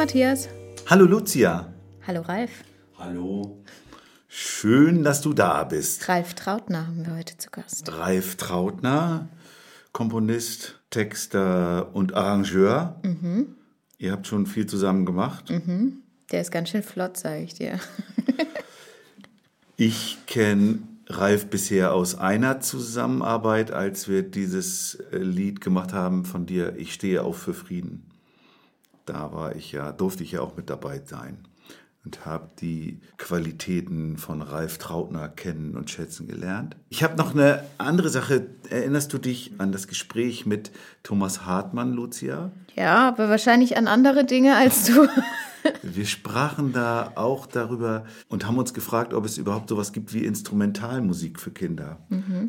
Matthias. Hallo Lucia. Hallo Ralf. Hallo. Schön, dass du da bist. Ralf Trautner haben wir heute zu Gast. Ralf Trautner, Komponist, Texter und Arrangeur. Ihr habt schon viel zusammen gemacht. Der ist ganz schön flott, sage ich dir. Ich kenne Ralf bisher aus einer Zusammenarbeit, als wir dieses äh, Lied gemacht haben von dir, Ich stehe auf für Frieden. Da war ich ja, durfte ich ja auch mit dabei sein und habe die Qualitäten von Ralf Trautner kennen und schätzen gelernt. Ich habe noch eine andere Sache. Erinnerst du dich an das Gespräch mit Thomas Hartmann, Lucia? Ja, aber wahrscheinlich an andere Dinge als du. Wir sprachen da auch darüber und haben uns gefragt, ob es überhaupt sowas gibt wie Instrumentalmusik für Kinder.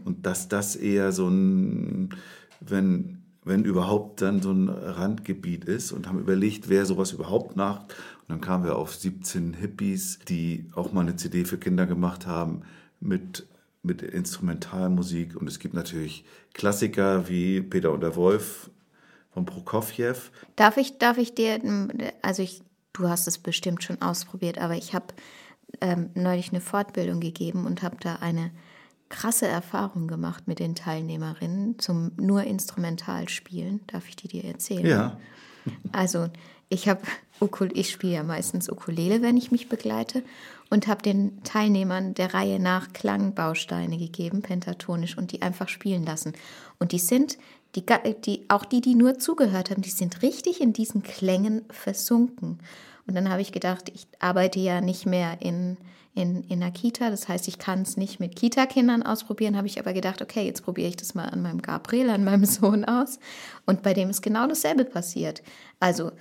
Und dass das eher so ein, wenn, wenn überhaupt, dann so ein Randgebiet ist und haben überlegt, wer sowas überhaupt macht. Und dann kamen wir auf 17 Hippies, die auch mal eine CD für Kinder gemacht haben mit, mit Instrumentalmusik. Und es gibt natürlich Klassiker wie Peter und der Wolf von Prokofjew. Darf ich, darf ich dir, also ich, du hast es bestimmt schon ausprobiert, aber ich habe ähm, neulich eine Fortbildung gegeben und habe da eine krasse Erfahrung gemacht mit den Teilnehmerinnen zum nur Instrumentalspielen. Darf ich die dir erzählen? Ja. Also ich habe ich spiele ja meistens Ukulele, wenn ich mich begleite und habe den Teilnehmern der Reihe nach Klangbausteine gegeben, pentatonisch und die einfach spielen lassen. Und die sind die, die auch die, die nur zugehört haben, die sind richtig in diesen Klängen versunken. Und dann habe ich gedacht, ich arbeite ja nicht mehr in in, in der Kita, das heißt, ich kann es nicht mit Kita-Kindern ausprobieren, habe ich aber gedacht, okay, jetzt probiere ich das mal an meinem Gabriel, an meinem Sohn aus. Und bei dem ist genau dasselbe passiert. Also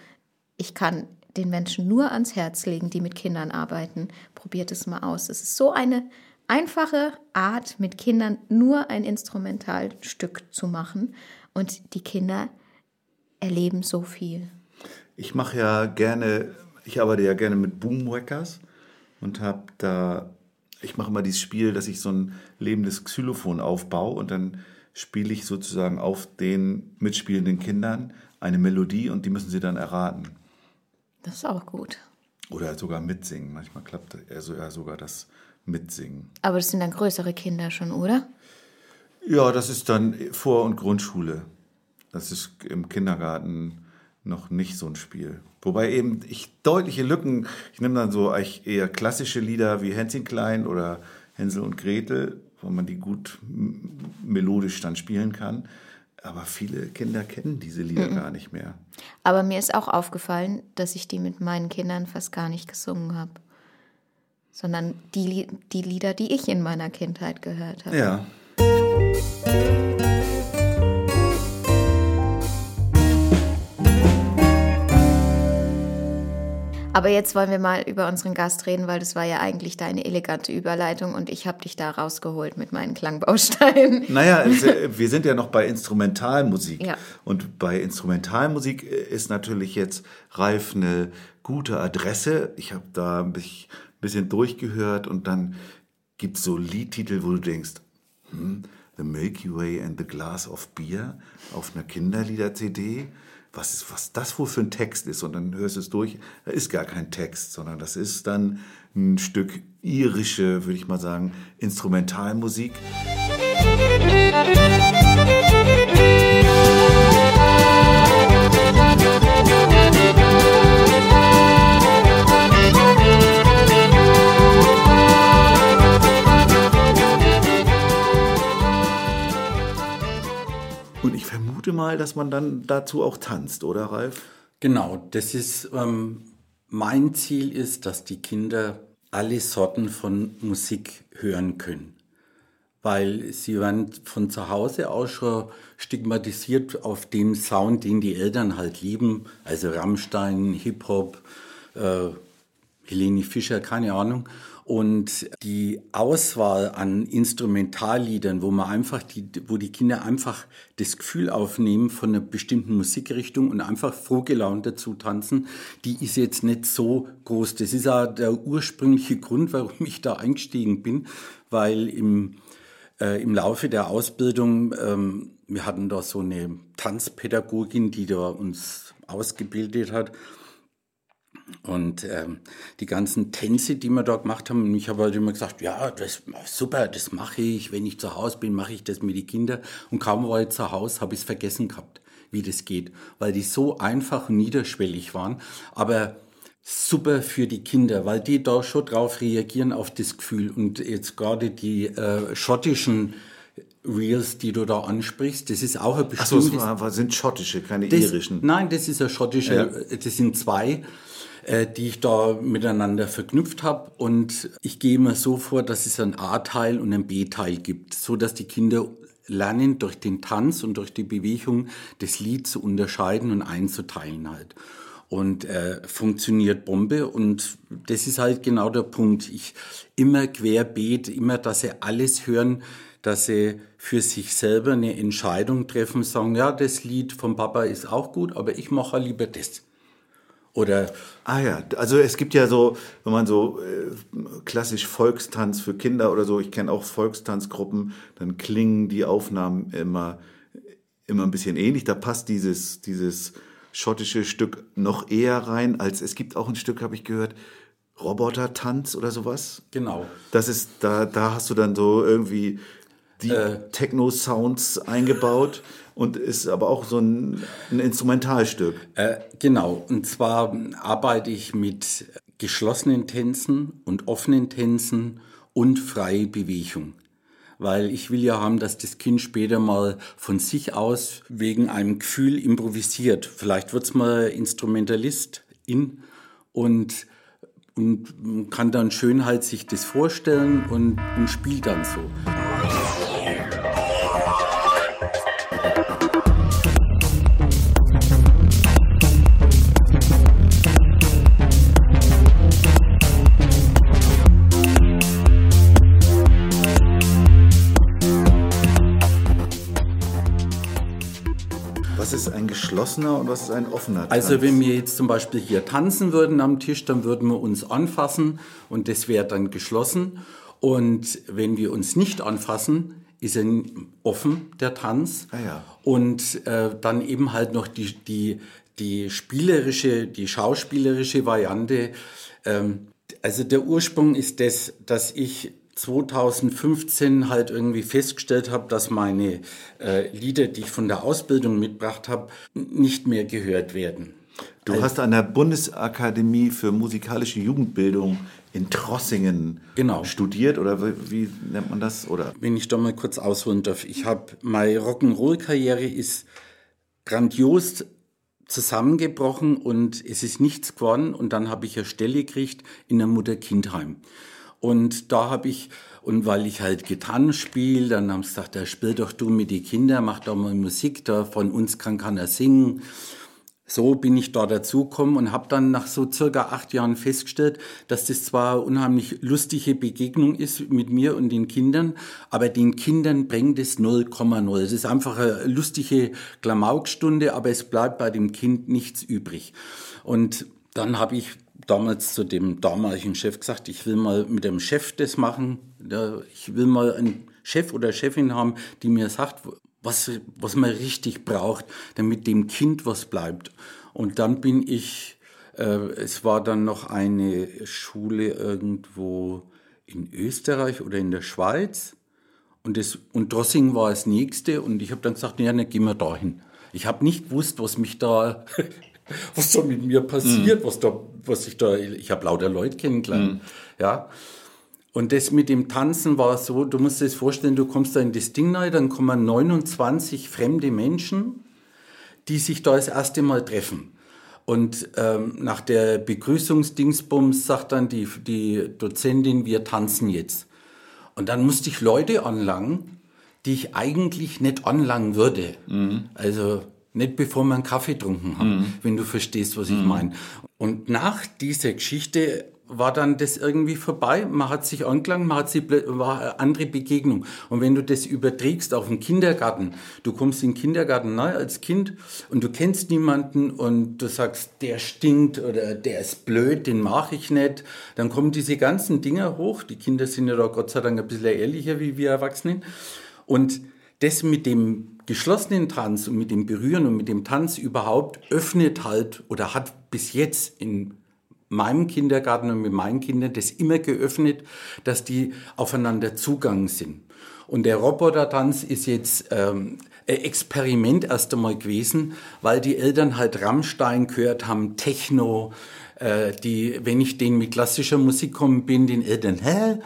ich kann den Menschen nur ans Herz legen, die mit Kindern arbeiten. Probiert es mal aus. Es ist so eine einfache Art, mit Kindern nur ein Instrumentalstück zu machen. Und die Kinder erleben so viel. Ich mache ja gerne, ich arbeite ja gerne mit Boomwackers und habe da, ich mache immer dieses Spiel, dass ich so ein lebendes Xylophon aufbaue und dann spiele ich sozusagen auf den mitspielenden Kindern eine Melodie und die müssen sie dann erraten. Das ist auch gut. Oder sogar mitsingen. Manchmal klappt also ja sogar das Mitsingen. Aber das sind dann größere Kinder schon, oder? Ja, das ist dann Vor- und Grundschule. Das ist im Kindergarten noch nicht so ein Spiel. Wobei eben ich deutliche Lücken, ich nehme dann so eher klassische Lieder wie Hänschen Klein oder Hänsel und Gretel, wo man die gut melodisch dann spielen kann. Aber viele Kinder kennen diese Lieder gar nicht mehr. Aber mir ist auch aufgefallen, dass ich die mit meinen Kindern fast gar nicht gesungen habe. Sondern die, die Lieder, die ich in meiner Kindheit gehört habe. Ja. Aber jetzt wollen wir mal über unseren Gast reden, weil das war ja eigentlich deine elegante Überleitung und ich habe dich da rausgeholt mit meinen Klangbausteinen. Naja, äh, wir sind ja noch bei Instrumentalmusik. Ja. Und bei Instrumentalmusik äh, ist natürlich jetzt Ralf eine gute Adresse. Ich habe da ein bisschen- bisschen durchgehört und dann gibt es so Liedtitel, wo du denkst, hm, The Milky Way and the Glass of Beer auf einer Kinderlieder-CD. Was, ist, was das wohl für ein Text ist. Und dann hörst du es durch, da ist gar kein Text, sondern das ist dann ein Stück irische, würde ich mal sagen, Instrumentalmusik. Und vermute mal, dass man dann dazu auch tanzt, oder Ralf? Genau, das ist ähm, mein Ziel ist, dass die Kinder alle Sorten von Musik hören können. weil sie werden von zu Hause aus schon stigmatisiert auf den Sound, den die Eltern halt lieben, also Rammstein, Hip-Hop, äh, Helene Fischer, keine Ahnung. Und die Auswahl an Instrumentalliedern, wo man einfach die, wo die Kinder einfach das Gefühl aufnehmen von einer bestimmten Musikrichtung und einfach frohgelaunt dazu tanzen, die ist jetzt nicht so groß. Das ist auch der ursprüngliche Grund, warum ich da eingestiegen bin, weil im, äh, im Laufe der Ausbildung, ähm, wir hatten da so eine Tanzpädagogin, die da uns ausgebildet hat und ähm, die ganzen Tänze, die wir da gemacht haben, und ich habe halt immer gesagt, ja, das super, das mache ich. Wenn ich zu Hause bin, mache ich das mit den Kindern. Und kaum war ich zu Hause, habe ich es vergessen gehabt, wie das geht, weil die so einfach und niederschwellig waren. Aber super für die Kinder, weil die da schon drauf reagieren auf das Gefühl. Und jetzt gerade die äh, schottischen Reels, die du da ansprichst, das ist auch ein bestimmtes... Ach so, es sind schottische, keine das, irischen. Nein, das ist ein schottischer, Ja. das sind zwei, äh, die ich da miteinander verknüpft habe. Und ich gehe mir so vor, dass es einen A-Teil und einen B-Teil gibt, so dass die Kinder lernen, durch den Tanz und durch die Bewegung das Lied zu unterscheiden und einzuteilen halt. Und äh, funktioniert Bombe und das ist halt genau der Punkt. Ich immer querbeet, immer, dass sie alles hören, dass sie für sich selber eine Entscheidung treffen, sagen, ja, das Lied vom Papa ist auch gut, aber ich mache lieber das. Oder Ah ja, also es gibt ja so, wenn man so äh, klassisch Volkstanz für Kinder oder so, ich kenne auch Volkstanzgruppen, dann klingen die Aufnahmen immer, immer ein bisschen ähnlich. Da passt dieses, dieses schottische Stück noch eher rein, als es gibt auch ein Stück, habe ich gehört, Robotertanz oder sowas. genau. Das ist, da, da hast du dann so irgendwie die Techno-Sounds eingebaut und ist aber auch so ein, ein Instrumentalstück. Äh, genau, und zwar arbeite ich mit geschlossenen Tänzen und offenen Tänzen und freie Bewegung. Weil ich will ja haben, dass das Kind später mal von sich aus wegen einem Gefühl improvisiert. Vielleicht wird's mal Instrumentalist in und, und kann dann schön halt sich das vorstellen und, und spielt dann so. Geschlossener und was ist ein offener Tanz? Also wenn wir jetzt zum Beispiel hier tanzen würden am Tisch, dann würden wir uns anfassen und das wäre dann geschlossen. Und wenn wir uns nicht anfassen, ist er offen, der Tanz. Ah ja. Und äh, dann eben halt noch die, die, die spielerische, die schauspielerische Variante. Ähm, also der Ursprung ist das, dass ich 2015 halt irgendwie festgestellt habe, dass meine äh, Lieder, die ich von der Ausbildung mitgebracht habe, nicht mehr gehört werden. du hast an der Bundesakademie für musikalische Jugendbildung in Trossingen Genau. studiert oder wie, wie nennt man das? Oder Wenn ich da mal kurz ausholen darf, ich habe meine Rock'n'Roll-Karriere ist grandios zusammengebrochen und es ist nichts geworden und dann habe ich eine Stelle gekriegt in der Mutter-Kind-Heim. Und da habe ich, und weil ich halt Gitarren spiele, dann haben sie gesagt, ja, spiel doch du mit den Kindern, mach doch mal Musik, da von uns kann keiner singen. So bin ich da dazugekommen und habe dann nach so circa acht Jahren festgestellt, dass das zwar unheimlich lustige Begegnung ist mit mir und den Kindern, aber den Kindern bringt es 0,0. Es ist einfach eine lustige Klamaukstunde, aber es bleibt bei dem Kind nichts übrig. Und dann habe ich damals zu dem damaligen Chef gesagt, ich will mal mit dem Chef das machen. Ich will mal einen Chef oder Chefin haben, die mir sagt, was, was man richtig braucht, damit dem Kind was bleibt. Und dann bin ich, äh, es war dann noch eine Schule irgendwo in Österreich oder in der Schweiz. Und, das, und Drossing war das nächste. Und ich habe dann gesagt, ja, dann gehen wir dahin. Ich habe nicht gewusst, was mich da, was da mit mir passiert, was da, was ich da, ich habe lauter Leute kennengelernt. Ja. Und das mit dem Tanzen war so, du musst dir das vorstellen, du kommst da in das Ding rein, dann kommen 29 fremde Menschen, die sich da das erste Mal treffen. Und ähm, nach der Begrüßungsdingsbums sagt dann die, die Dozentin, wir tanzen jetzt. Und dann musste ich Leute anlangen, die ich eigentlich nicht anlangen würde. Also nicht bevor wir einen Kaffee getrunken haben, wenn du verstehst, was ich meine. Und nach dieser Geschichte war dann das irgendwie vorbei. Man hat sich angelangt, man hat sich, war eine andere Begegnung. Und wenn du das überträgst auf den Kindergarten, du kommst in den Kindergarten neu als Kind und du kennst niemanden und du sagst, der stinkt oder der ist blöd, den mache ich nicht, dann kommen diese ganzen Dinger hoch. Die Kinder sind ja da Gott sei Dank ein bisschen ehrlicher wie wir Erwachsenen. Und das mit dem geschlossenen Tanz und mit dem Berühren und mit dem Tanz überhaupt öffnet halt oder hat bis jetzt in meinem Kindergarten und mit meinen Kindern das immer geöffnet, dass die aufeinander zugangen sind. Und der Robotertanz ist jetzt ähm, ein Experiment erst einmal gewesen, weil die Eltern halt Rammstein gehört haben, Techno, äh, die, wenn ich denen mit klassischer Musik kommen bin, den Eltern, hä?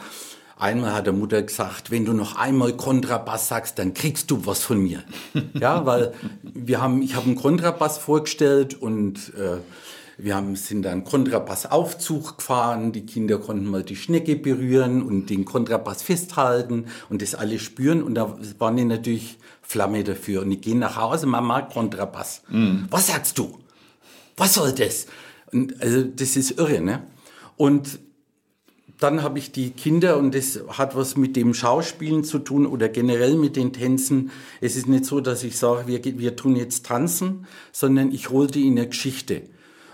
Einmal hat der Mutter gesagt, wenn du noch einmal Kontrabass sagst, dann kriegst du was von mir. ja, weil wir haben, ich habe einen Kontrabass vorgestellt und äh, wir haben, sind dann Kontrabassaufzug gefahren. Die Kinder konnten mal die Schnecke berühren und den Kontrabass festhalten und das alles spüren. Und da waren die natürlich Flamme dafür. Und die gehen nach Hause, Mama, Kontrabass. Was sagst du? Was soll das? Und also das ist irre, ne? Und dann habe ich die Kinder und das hat was mit dem Schauspielen zu tun oder generell mit den Tänzen. Es ist nicht so, dass ich sage, wir, wir tun jetzt tanzen, sondern ich hole die in eine Geschichte.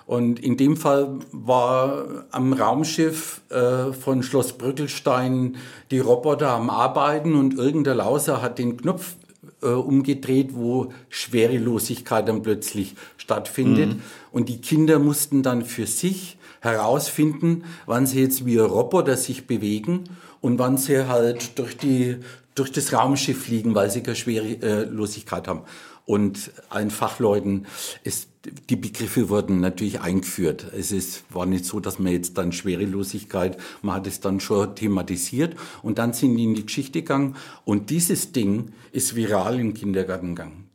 Und in dem Fall war am Raumschiff äh, von Schloss Brückelstein die Roboter am Arbeiten und irgendein Lauser hat den Knopf äh, umgedreht, wo Schwerelosigkeit dann plötzlich stattfindet. Und die Kinder mussten dann für sich herausfinden, wann sie jetzt wie ein Roboter sich bewegen und wann sie halt durch, die, durch das Raumschiff fliegen, weil sie keine Schwerelosigkeit haben. Und allen Fachleuten ist, die Begriffe wurden natürlich eingeführt. Es ist, war nicht so, dass man jetzt dann Schwerelosigkeit, man hat es dann schon thematisiert und dann sind die in die Geschichte gegangen und dieses Ding ist viral im Kindergarten gegangen.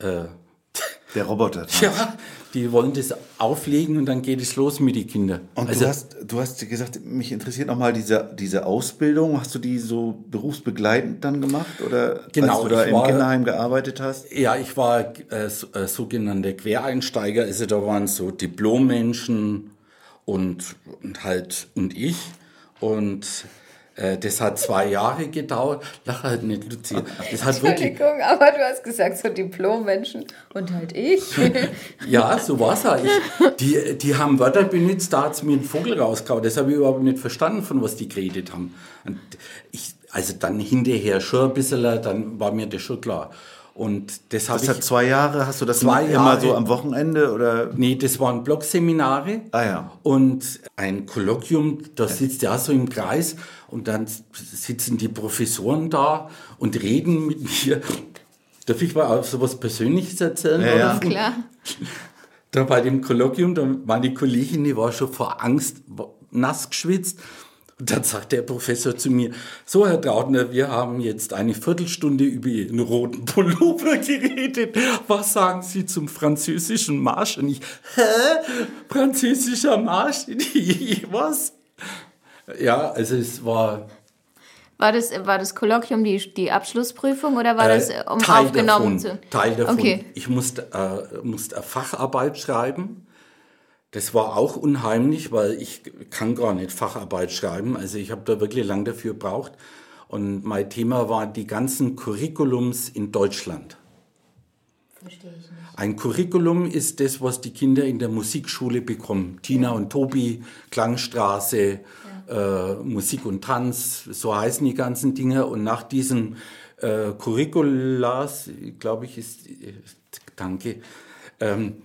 Äh, Der Roboter. ja, die wollen das auflegen und dann geht es los mit den Kindern. Und also, du, hast, du hast gesagt, mich interessiert nochmal diese, diese Ausbildung. Hast du die so berufsbegleitend dann gemacht? Oder Genau, als du da im war- Kinderheim gearbeitet hast? Ja, ich war äh, so, äh, sogenannter Quereinsteiger. Also da waren so Diplommenschen und, und halt und ich. Und das hat zwei Jahre gedauert. Lach halt nicht, Lucia. Das hat wirklich. Entschuldigung, aber du hast gesagt, so Diplommenschen und halt ich. Ja, so war's halt. Ich, die, die haben Wörter benutzt, da hat's mir ein Vogel rausgehauen. Das habe ich überhaupt nicht verstanden, von was die geredet haben. Und ich, also dann hinterher schon ein bisschen, dann war mir das schon klar. Und das habe Das ich. hat zwei Jahre. Hast du das Zwei immer Jahre. so am Wochenende oder? Nee, das waren Blogseminare. Ah ja. Und ein Kolloquium, da sitzt ja so im Kreis und dann sitzen die Professoren da und reden mit mir. Darf ich mal auch so was Persönliches erzählen? Ja, ja. Klar. Da bei dem Kolloquium, da war die Kollegin, die war schon vor Angst nass geschwitzt. Und dann sagt der Professor zu mir, so Herr Trautner, wir haben jetzt eine Viertelstunde über Ihren roten Pullover geredet. Was sagen Sie zum französischen Marsch? Und ich, hä? Französischer Marsch? Was? Ja, also es war War das, war das Kolloquium die, die Abschlussprüfung oder war das, äh, um Teil aufgenommen davon, zu? Teil davon. Okay. Ich musste, äh, musste eine Facharbeit schreiben. Das war auch unheimlich, weil ich kann gar nicht Facharbeit schreiben. Also ich habe da wirklich lang dafür gebraucht. Und mein Thema war die ganzen Curriculums in Deutschland. Verstehe ich nicht. Ein Curriculum ist das, was die Kinder in der Musikschule bekommen. Tina und Tobi, Klangstraße, äh, Musik und Tanz, so heißen die ganzen Dinge. Und nach diesen äh, Curriculas, glaube ich, ist, äh, danke, ähm,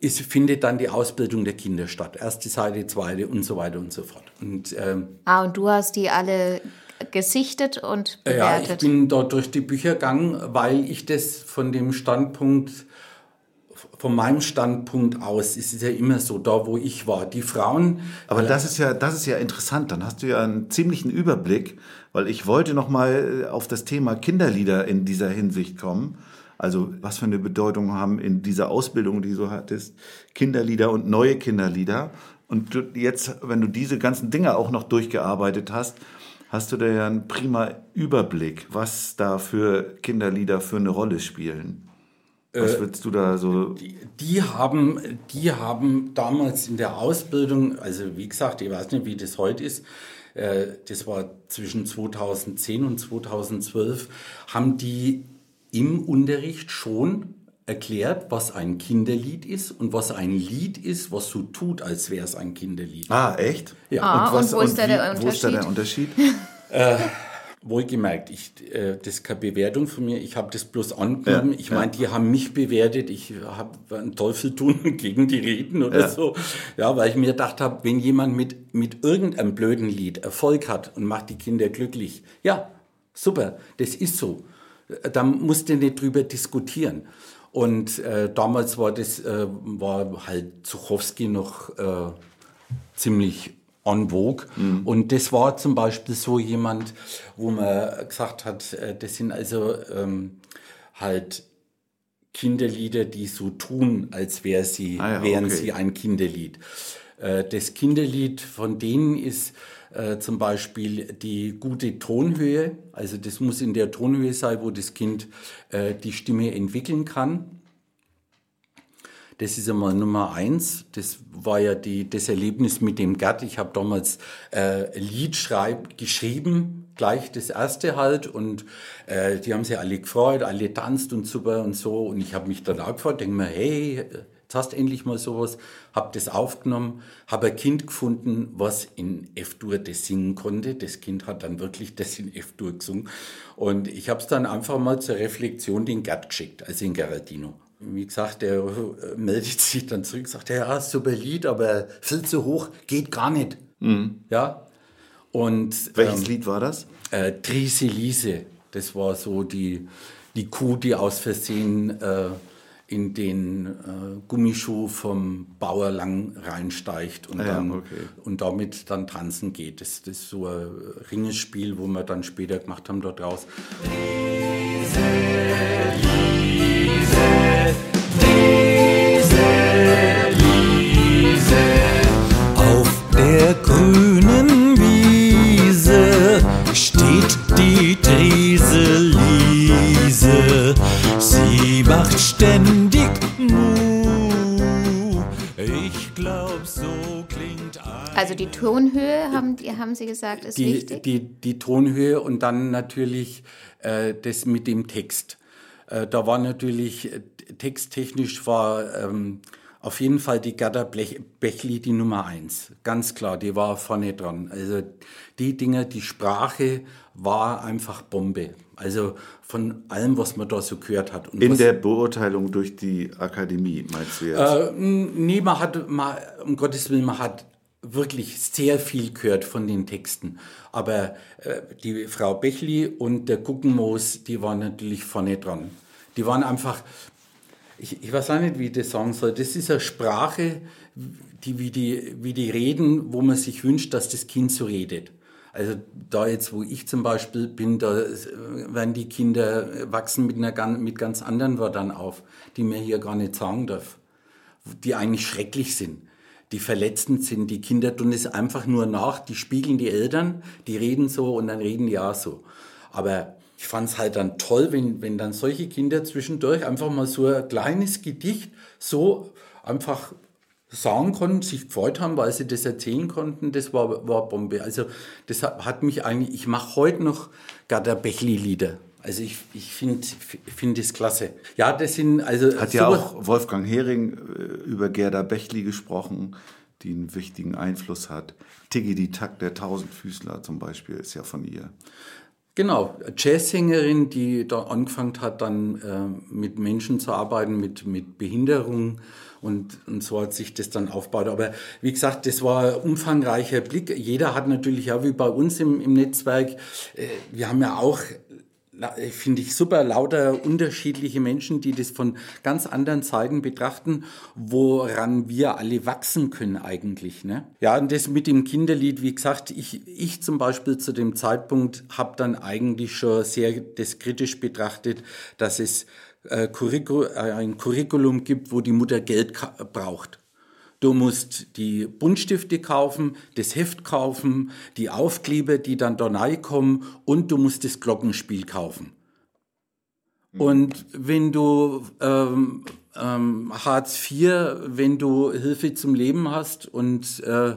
ist, findet dann die Ausbildung der Kinder statt. Erste Seite, zweite und so weiter und so fort. Und ähm, Ah, und du hast die alle gesichtet und ja, ich bewertet. bin dort durch die Bücher gegangen, weil ich das von dem Standpunkt, von meinem Standpunkt aus, ist es ja immer so, da wo ich war, die Frauen, Aber das ist ja, das ist ja interessant. Dann hast du ja einen ziemlichen Überblick, weil ich wollte noch mal auf das Thema Kinderlieder in dieser Hinsicht kommen. Also was für eine Bedeutung haben in dieser Ausbildung, die du hattest, Kinderlieder und neue Kinderlieder. Und du jetzt, wenn du diese ganzen Dinge auch noch durchgearbeitet hast, hast du da ja einen prima Überblick, was da für Kinderlieder für eine Rolle spielen. Was würdest du da so. Die, die, haben, die haben damals in der Ausbildung, also wie gesagt, ich weiß nicht, wie das heute ist, äh, das war zwischen 2010 und 2012, haben die im Unterricht schon erklärt, was ein Kinderlied ist und was ein Lied ist, was so tut, als wäre es ein Kinderlied. Ah, echt? Ja. Ah, und wo ist da der Wo ist da der Unterschied? Unterschied? Wohlgemerkt, ich, äh, das ist keine Bewertung von mir, ich habe das bloß angenommen. Ja, ich meine, die haben mich bewertet, ich habe einen Teufel tun gegen die Reden oder Ja. so. Ja, weil ich mir gedacht habe, wenn jemand mit, mit irgendeinem blöden Lied Erfolg hat und macht die Kinder glücklich, ja, super, das ist so. Da musst du nicht drüber diskutieren. Und äh, damals war das, äh, war halt Zuchowski noch äh, ziemlich en vogue. Und das war zum Beispiel so jemand, wo man gesagt hat, äh, das sind also ähm, halt Kinderlieder, die so tun, als wär sie, Ah ja, wären okay. sie ein Kinderlied. Äh, Das Kinderlied von denen ist äh, zum Beispiel die gute Tonhöhe. Also das muss in der Tonhöhe sein, wo das Kind äh, die Stimme entwickeln kann. Das ist einmal Nummer eins. Das war ja die, das Erlebnis mit dem Gerd. Ich habe damals äh, Lied schreib, geschrieben, gleich das erste halt. Und äh, die haben sich alle gefreut, alle tanzt und super und so. Und ich habe mich dann auch gefreut, denke mir, hey, jetzt hast du endlich mal sowas. Habe das aufgenommen, habe ein Kind gefunden, was in F-Dur das singen konnte. Das Kind hat dann wirklich das in F-Dur gesungen. Und ich habe es dann einfach mal zur Reflexion den Gerd geschickt, also in Geraldino. Wie gesagt, der äh, meldet sich dann zurück, sagt, ja, super Lied, aber viel zu hoch, geht gar nicht. Ja. Und Welches ähm, Lied war das? äh, Triselise, das war so die, die Kuh, die aus Versehen äh, in den äh, Gummischuh vom Bauer lang reinsteigt und, Ah ja, dann, okay. und damit dann tanzen geht. Das, das ist so ein Ringespiel, wo wir dann später gemacht haben dort raus. Auf der grünen Also die Tonhöhe, haben, die, haben Sie gesagt, ist die, wichtig? die, die Tonhöhe und dann natürlich äh, das mit dem Text. Äh, da war natürlich äh, texttechnisch war ähm, auf jeden Fall die Gerda Blech, Bechli die Nummer eins. Ganz klar, die war vorne dran. Also die Dinge, die Sprache war einfach Bombe. Also von allem, was man da so gehört hat. Und In was, der Beurteilung durch die Akademie, meinst du jetzt? äh, nee, man hat, man, um Gottes Willen, man hat wirklich sehr viel gehört von den Texten. Aber äh, die Frau Bechli und der Guggenmoos, die waren natürlich vorne dran. Die waren einfach, ich, ich weiß auch nicht, wie ich das sagen soll. Das ist eine Sprache, die, wie, die, wie die reden, wo man sich wünscht, dass das Kind so redet. Also da jetzt, wo ich zum Beispiel bin, da äh, werden die Kinder wachsen mit, einer, mit ganz anderen Wörtern auf, die man hier gar nicht sagen darf die eigentlich schrecklich sind, die verletzend sind. Die Kinder tun es einfach nur nach, die spiegeln die Eltern, die reden so und dann reden auch so. Aber ich fand es halt dann toll, wenn, wenn dann solche Kinder zwischendurch einfach mal so ein kleines Gedicht so einfach sagen konnten, sich gefreut haben, weil sie das erzählen konnten, das war, war Bombe. Also das hat, hat mich eigentlich, ich mache heute noch Gerda Bechli-Lieder. Also ich, ich finde find das klasse. Ja, das sind, also... Hat ja auch Wolfgang Hering äh, über Gerda Bechli gesprochen, die einen wichtigen Einfluss hat. Tiggy die Tack, der Tausendfüßler zum Beispiel, ist ja von ihr. Genau, Jazzsängerin, die da angefangen hat, dann äh, mit Menschen zu arbeiten, mit, mit Behinderung und, und so hat sich das dann aufgebaut. Aber wie gesagt, das war ein umfangreicher Blick. Jeder hat natürlich auch wie bei uns im, im Netzwerk, äh, wir haben ja auch finde ich super, lauter unterschiedliche Menschen, die das von ganz anderen Seiten betrachten, woran wir alle wachsen können eigentlich. Ne? Ja, und das mit dem Kinderlied, wie gesagt, ich, ich zum Beispiel zu dem Zeitpunkt habe dann eigentlich schon sehr das kritisch betrachtet, dass es äh, Curricu äh, ein Curriculum gibt, wo die Mutter Geld braucht. Du musst die Buntstifte kaufen, das Heft kaufen, die Aufkleber, die dann da reinkommen und du musst das Glockenspiel kaufen. Und wenn du ähm, ähm, Hartz IV, wenn du Hilfe zum Leben hast und äh,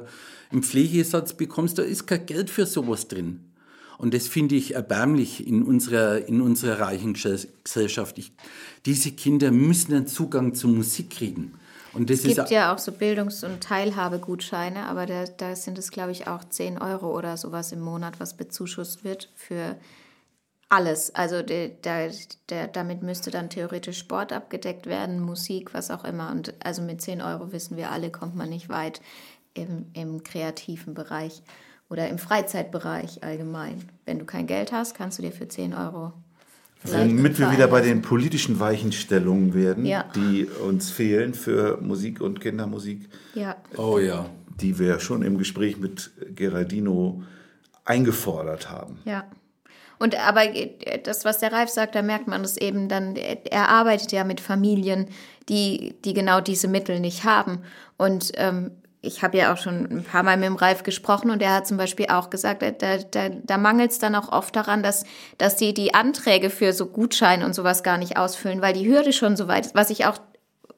einen Pflegesatz bekommst, da ist kein Geld für sowas drin. Und das finde ich erbärmlich in unserer, in unserer reichen Gesellschaft. Ich, diese Kinder müssen einen Zugang zur Musik kriegen. Und das Es ist gibt ja auch so Bildungs- und Teilhabegutscheine, aber da, da sind es, glaube ich, auch 10 Euro oder sowas im Monat, was bezuschusst wird für alles. Also der, der, der, damit müsste dann theoretisch Sport abgedeckt werden, Musik, was auch immer. Und also mit 10 Euro wissen wir alle, kommt man nicht weit im, im kreativen Bereich oder im Freizeitbereich allgemein. Wenn du kein Geld hast, kannst du dir für 10 Euro. Womit wir einen wieder bei den politischen Weichenstellungen werden, Ja. die uns fehlen für Musik und Kindermusik, Ja, Oh ja. die wir schon im Gespräch mit Geraldino eingefordert haben. Ja. Und aber das, was der Ralf sagt, da merkt man es eben dann, er arbeitet ja mit Familien, die, die genau diese Mittel nicht haben. Und ähm, ich habe ja auch schon ein paar Mal mit dem Ralf gesprochen und er hat zum Beispiel auch gesagt, da, da, da mangelt es dann auch oft daran, dass, dass die die Anträge für so Gutscheine und sowas gar nicht ausfüllen, weil die Hürde schon so weit ist, was ich auch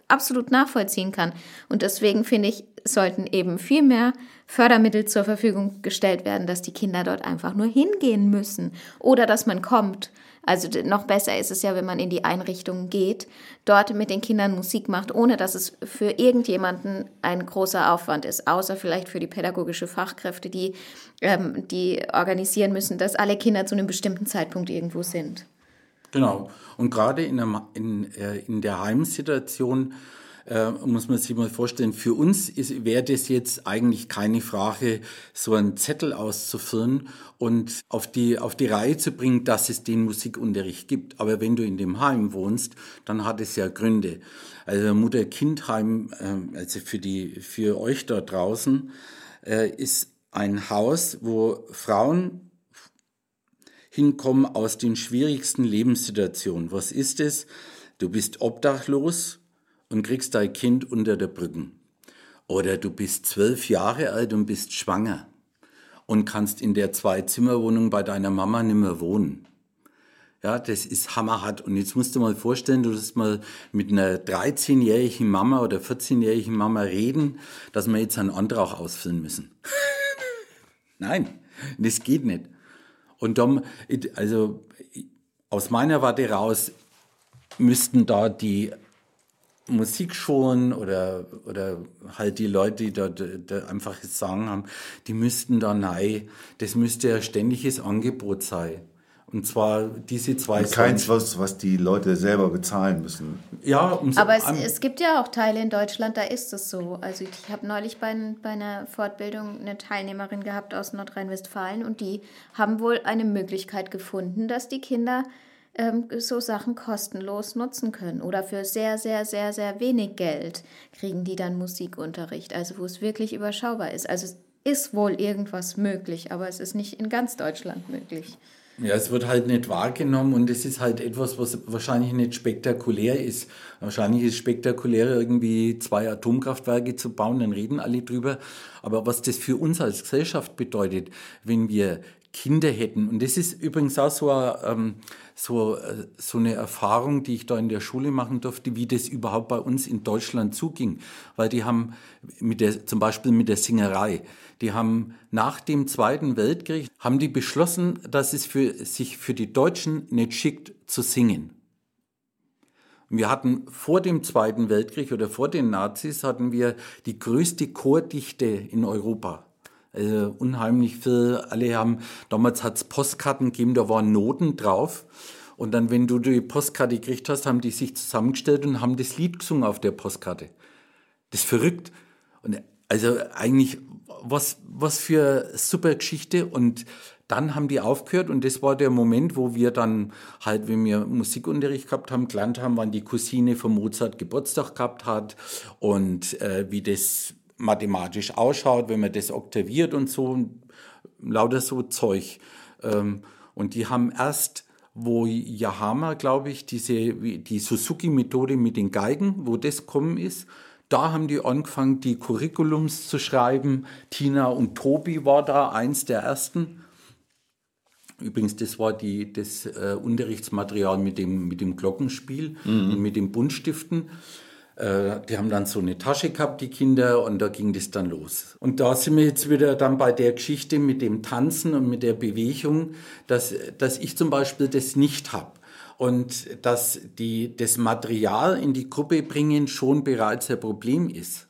absolut nachvollziehen kann. Und deswegen finde ich, sollten eben viel mehr Fördermittel zur Verfügung gestellt werden, dass die Kinder dort einfach nur hingehen müssen oder dass man kommt. Also noch besser ist es ja, wenn man in die Einrichtungen geht, dort mit den Kindern Musik macht, ohne dass es für irgendjemanden ein großer Aufwand ist, außer vielleicht für die pädagogische Fachkräfte, die, ähm, die organisieren müssen, dass alle Kinder zu einem bestimmten Zeitpunkt irgendwo sind. Genau. Und gerade in Ma- in, äh, in der Heimsituation äh, muss man sich mal vorstellen, für uns wäre das jetzt eigentlich keine Frage, so einen Zettel auszufüllen und auf die, auf die Reihe zu bringen, dass es den Musikunterricht gibt. Aber wenn du in dem Heim wohnst, dann hat es ja Gründe. Also Mutter-Kind-Heim, äh, also für, die, für euch da draußen, äh, ist ein Haus, wo Frauen hinkommen aus den schwierigsten Lebenssituationen. Was ist es? Du bist obdachlos und kriegst dein Kind unter der Brücken. Oder du bist zwölf Jahre alt und bist schwanger und kannst in der Zwei-Zimmer-Wohnung bei deiner Mama nimmer wohnen. Ja, das ist hammerhart. Und jetzt musst du mal vorstellen, du musst mal mit einer 13-jährigen Mama oder 14-jährigen Mama reden, dass wir jetzt einen Antrag ausfüllen müssen. Nein, das geht nicht. Und dann, also aus meiner Warte raus, müssten da die Musikschulen oder, oder halt die Leute, die da, da einfach Sagen haben, die müssten da nein, das müsste ein ständiges Angebot sein. Und zwar diese zwei Keins, was, was die Leute selber bezahlen müssen. Ja, umso Aber es, es gibt ja auch Teile in Deutschland, da ist es so. Also ich habe neulich bei, bei einer Fortbildung eine Teilnehmerin gehabt aus Nordrhein-Westfalen und die haben wohl eine Möglichkeit gefunden, dass die Kinder ähm, so Sachen kostenlos nutzen können. Oder für sehr, sehr, sehr, sehr wenig Geld kriegen die dann Musikunterricht. Also wo es wirklich überschaubar ist. Also es ist wohl irgendwas möglich, aber es ist nicht in ganz Deutschland möglich. Ja, es wird halt nicht wahrgenommen und es ist halt etwas, was wahrscheinlich nicht spektakulär ist. Wahrscheinlich ist spektakulär, irgendwie zwei Atomkraftwerke zu bauen, dann reden alle drüber. Aber was das für uns als Gesellschaft bedeutet, wenn wir Kinder hätten, und das ist übrigens auch so, eine, ähm, so, äh, so eine Erfahrung, die ich da in der Schule machen durfte, wie das überhaupt bei uns in Deutschland zuging. Weil die haben mit der, zum Beispiel mit der Singerei, die haben nach dem Zweiten Weltkrieg, haben die beschlossen, dass es für, sich für die Deutschen nicht schickt zu singen. Wir hatten vor dem Zweiten Weltkrieg oder vor den Nazis hatten wir die größte Chordichte in Europa. Also unheimlich viel. Alle haben, damals hat es Postkarten gegeben, da waren Noten drauf. Und dann, wenn du die Postkarte gekriegt hast, haben die sich zusammengestellt und haben das Lied gesungen auf der Postkarte. Das ist verrückt. Und also eigentlich, was, was für super Geschichte. Und dann haben die aufgehört und das war der Moment, wo wir dann halt, wenn wir Musikunterricht gehabt haben, gelernt haben, wann die Cousine von Mozart Geburtstag gehabt hat und äh, wie das mathematisch ausschaut, wenn man das oktaviert und so, lauter so Zeug. Ähm, und die haben erst, wo Yahama, glaube ich, diese, die Suzuki-Methode mit den Geigen, wo das kommen ist, da haben die angefangen, die Curriculums zu schreiben. Tina und Tobi war da eins der ersten. Übrigens, das war die, das äh, Unterrichtsmaterial mit dem, mit dem Glockenspiel und mit den Buntstiften. Äh, die haben dann so eine Tasche gehabt, die Kinder, und da ging das dann los. Und da sind wir jetzt wieder dann bei der Geschichte mit dem Tanzen und mit der Bewegung, dass, dass ich zum Beispiel das nicht habe. Und dass die, das Material in die Gruppe bringen schon bereits ein Problem ist.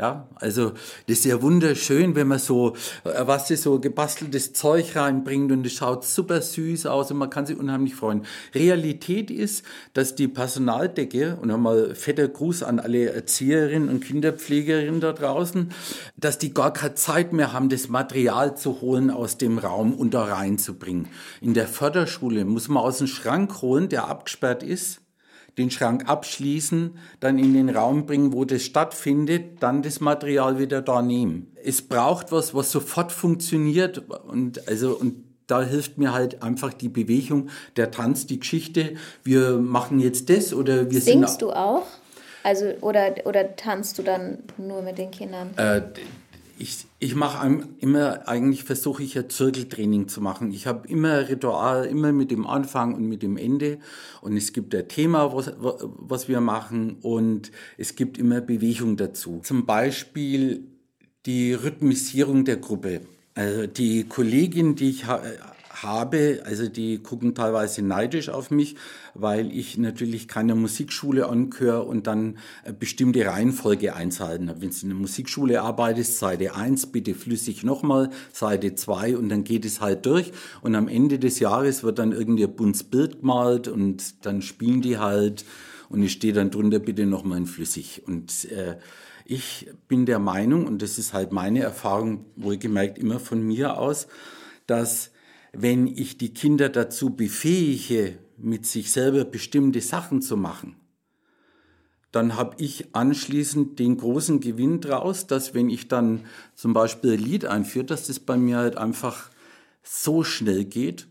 Ja, also das ist ja wunderschön, wenn man so, äh, was ist so gebasteltes Zeug reinbringt und es schaut super süß aus und man kann sich unheimlich freuen. Realität ist, dass die Personaldecke, und nochmal fetter Gruß an alle Erzieherinnen und Kinderpflegerinnen da draußen, dass die gar keine Zeit mehr haben, das Material zu holen aus dem Raum und da reinzubringen. In der Förderschule muss man aus dem Schrank holen, der abgesperrt ist, den Schrank abschließen, dann in den Raum bringen, wo das stattfindet, dann das Material wieder da nehmen. Es braucht was, was sofort funktioniert und also und da hilft mir halt einfach die Bewegung, der Tanz, die Geschichte. Wir machen jetzt das oder wir Singst du auch? Also, oder, oder tanzt du dann nur mit den Kindern? Äh, ich, ich mache immer, eigentlich versuche ich ein Zirkeltraining zu machen. Ich habe immer Ritual, immer mit dem Anfang und mit dem Ende. Und es gibt ein Thema, was, was wir machen. Und es gibt immer Bewegung dazu. Zum Beispiel die Rhythmisierung der Gruppe. Also die Kollegin, die ich ha habe, also die gucken teilweise neidisch auf mich, weil ich natürlich keine Musikschule angehöre und dann eine bestimmte Reihenfolge einzuhalten habe. Wenn du in der Musikschule arbeitest, Seite 1, bitte flüssig nochmal, Seite 2 und dann geht es halt durch. Und am Ende des Jahres wird dann irgendwie ein buntes Bild gemalt und dann spielen die halt. Und ich stehe dann drunter, bitte nochmal in flüssig. Und äh, ich bin der Meinung, und das ist halt meine Erfahrung, wohlgemerkt immer von mir aus, dass wenn ich die Kinder dazu befähige, mit sich selber bestimmte Sachen zu machen, dann habe ich anschließend den großen Gewinn draus, dass wenn ich dann zum Beispiel ein Lied einführe, dass das bei mir halt einfach so schnell geht,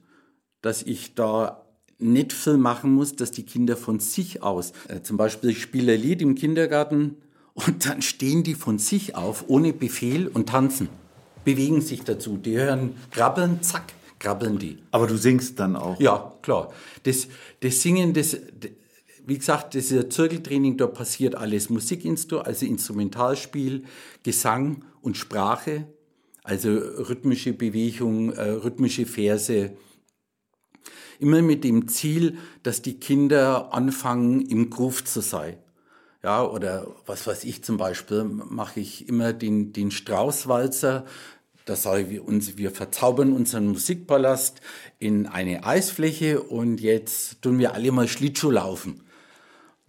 dass ich da nicht viel machen muss, dass die Kinder von sich aus, äh, zum Beispiel ich spiele ein Lied im Kindergarten und dann stehen die von sich auf, ohne Befehl und tanzen, bewegen sich dazu. Die hören krabbeln, zack, krabbeln die. Aber du singst dann auch. Ja, klar. Das, das Singen, das, wie gesagt, das ist ein Zirkeltraining, da passiert alles. Musikinstru, also Instrumentalspiel, Gesang und Sprache, also rhythmische Bewegung, äh, rhythmische Verse. Immer mit dem Ziel, dass die Kinder anfangen, im Groove zu sein. Ja, oder was weiß ich zum Beispiel, mache ich immer den, den Straußwalzer. Da sage ich uns, wir verzaubern unseren Musikpalast in eine Eisfläche und jetzt tun wir alle mal Schlittschuh laufen.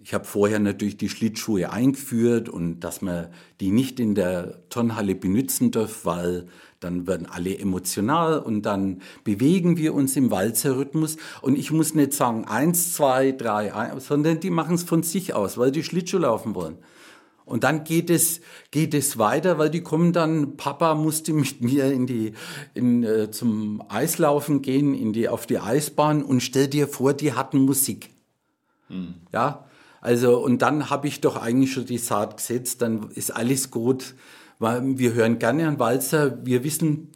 Ich habe vorher natürlich die Schlittschuhe eingeführt und dass man die nicht in der Turnhalle benutzen darf, weil dann werden alle emotional und dann bewegen wir uns im Walzerrhythmus. Und ich muss nicht sagen eins, zwei, drei, ein, sondern die machen es von sich aus, weil die Schlittschuh laufen wollen. Und dann geht es, geht es weiter, weil die kommen dann, Papa musste mit mir in die, in, äh, zum Eislaufen gehen, in die, auf die Eisbahn und stell dir vor, die hatten Musik. Ja, also, und dann habe ich doch eigentlich schon die Saat gesetzt, dann ist alles gut. Weil wir hören gerne einen Walzer, wir wissen,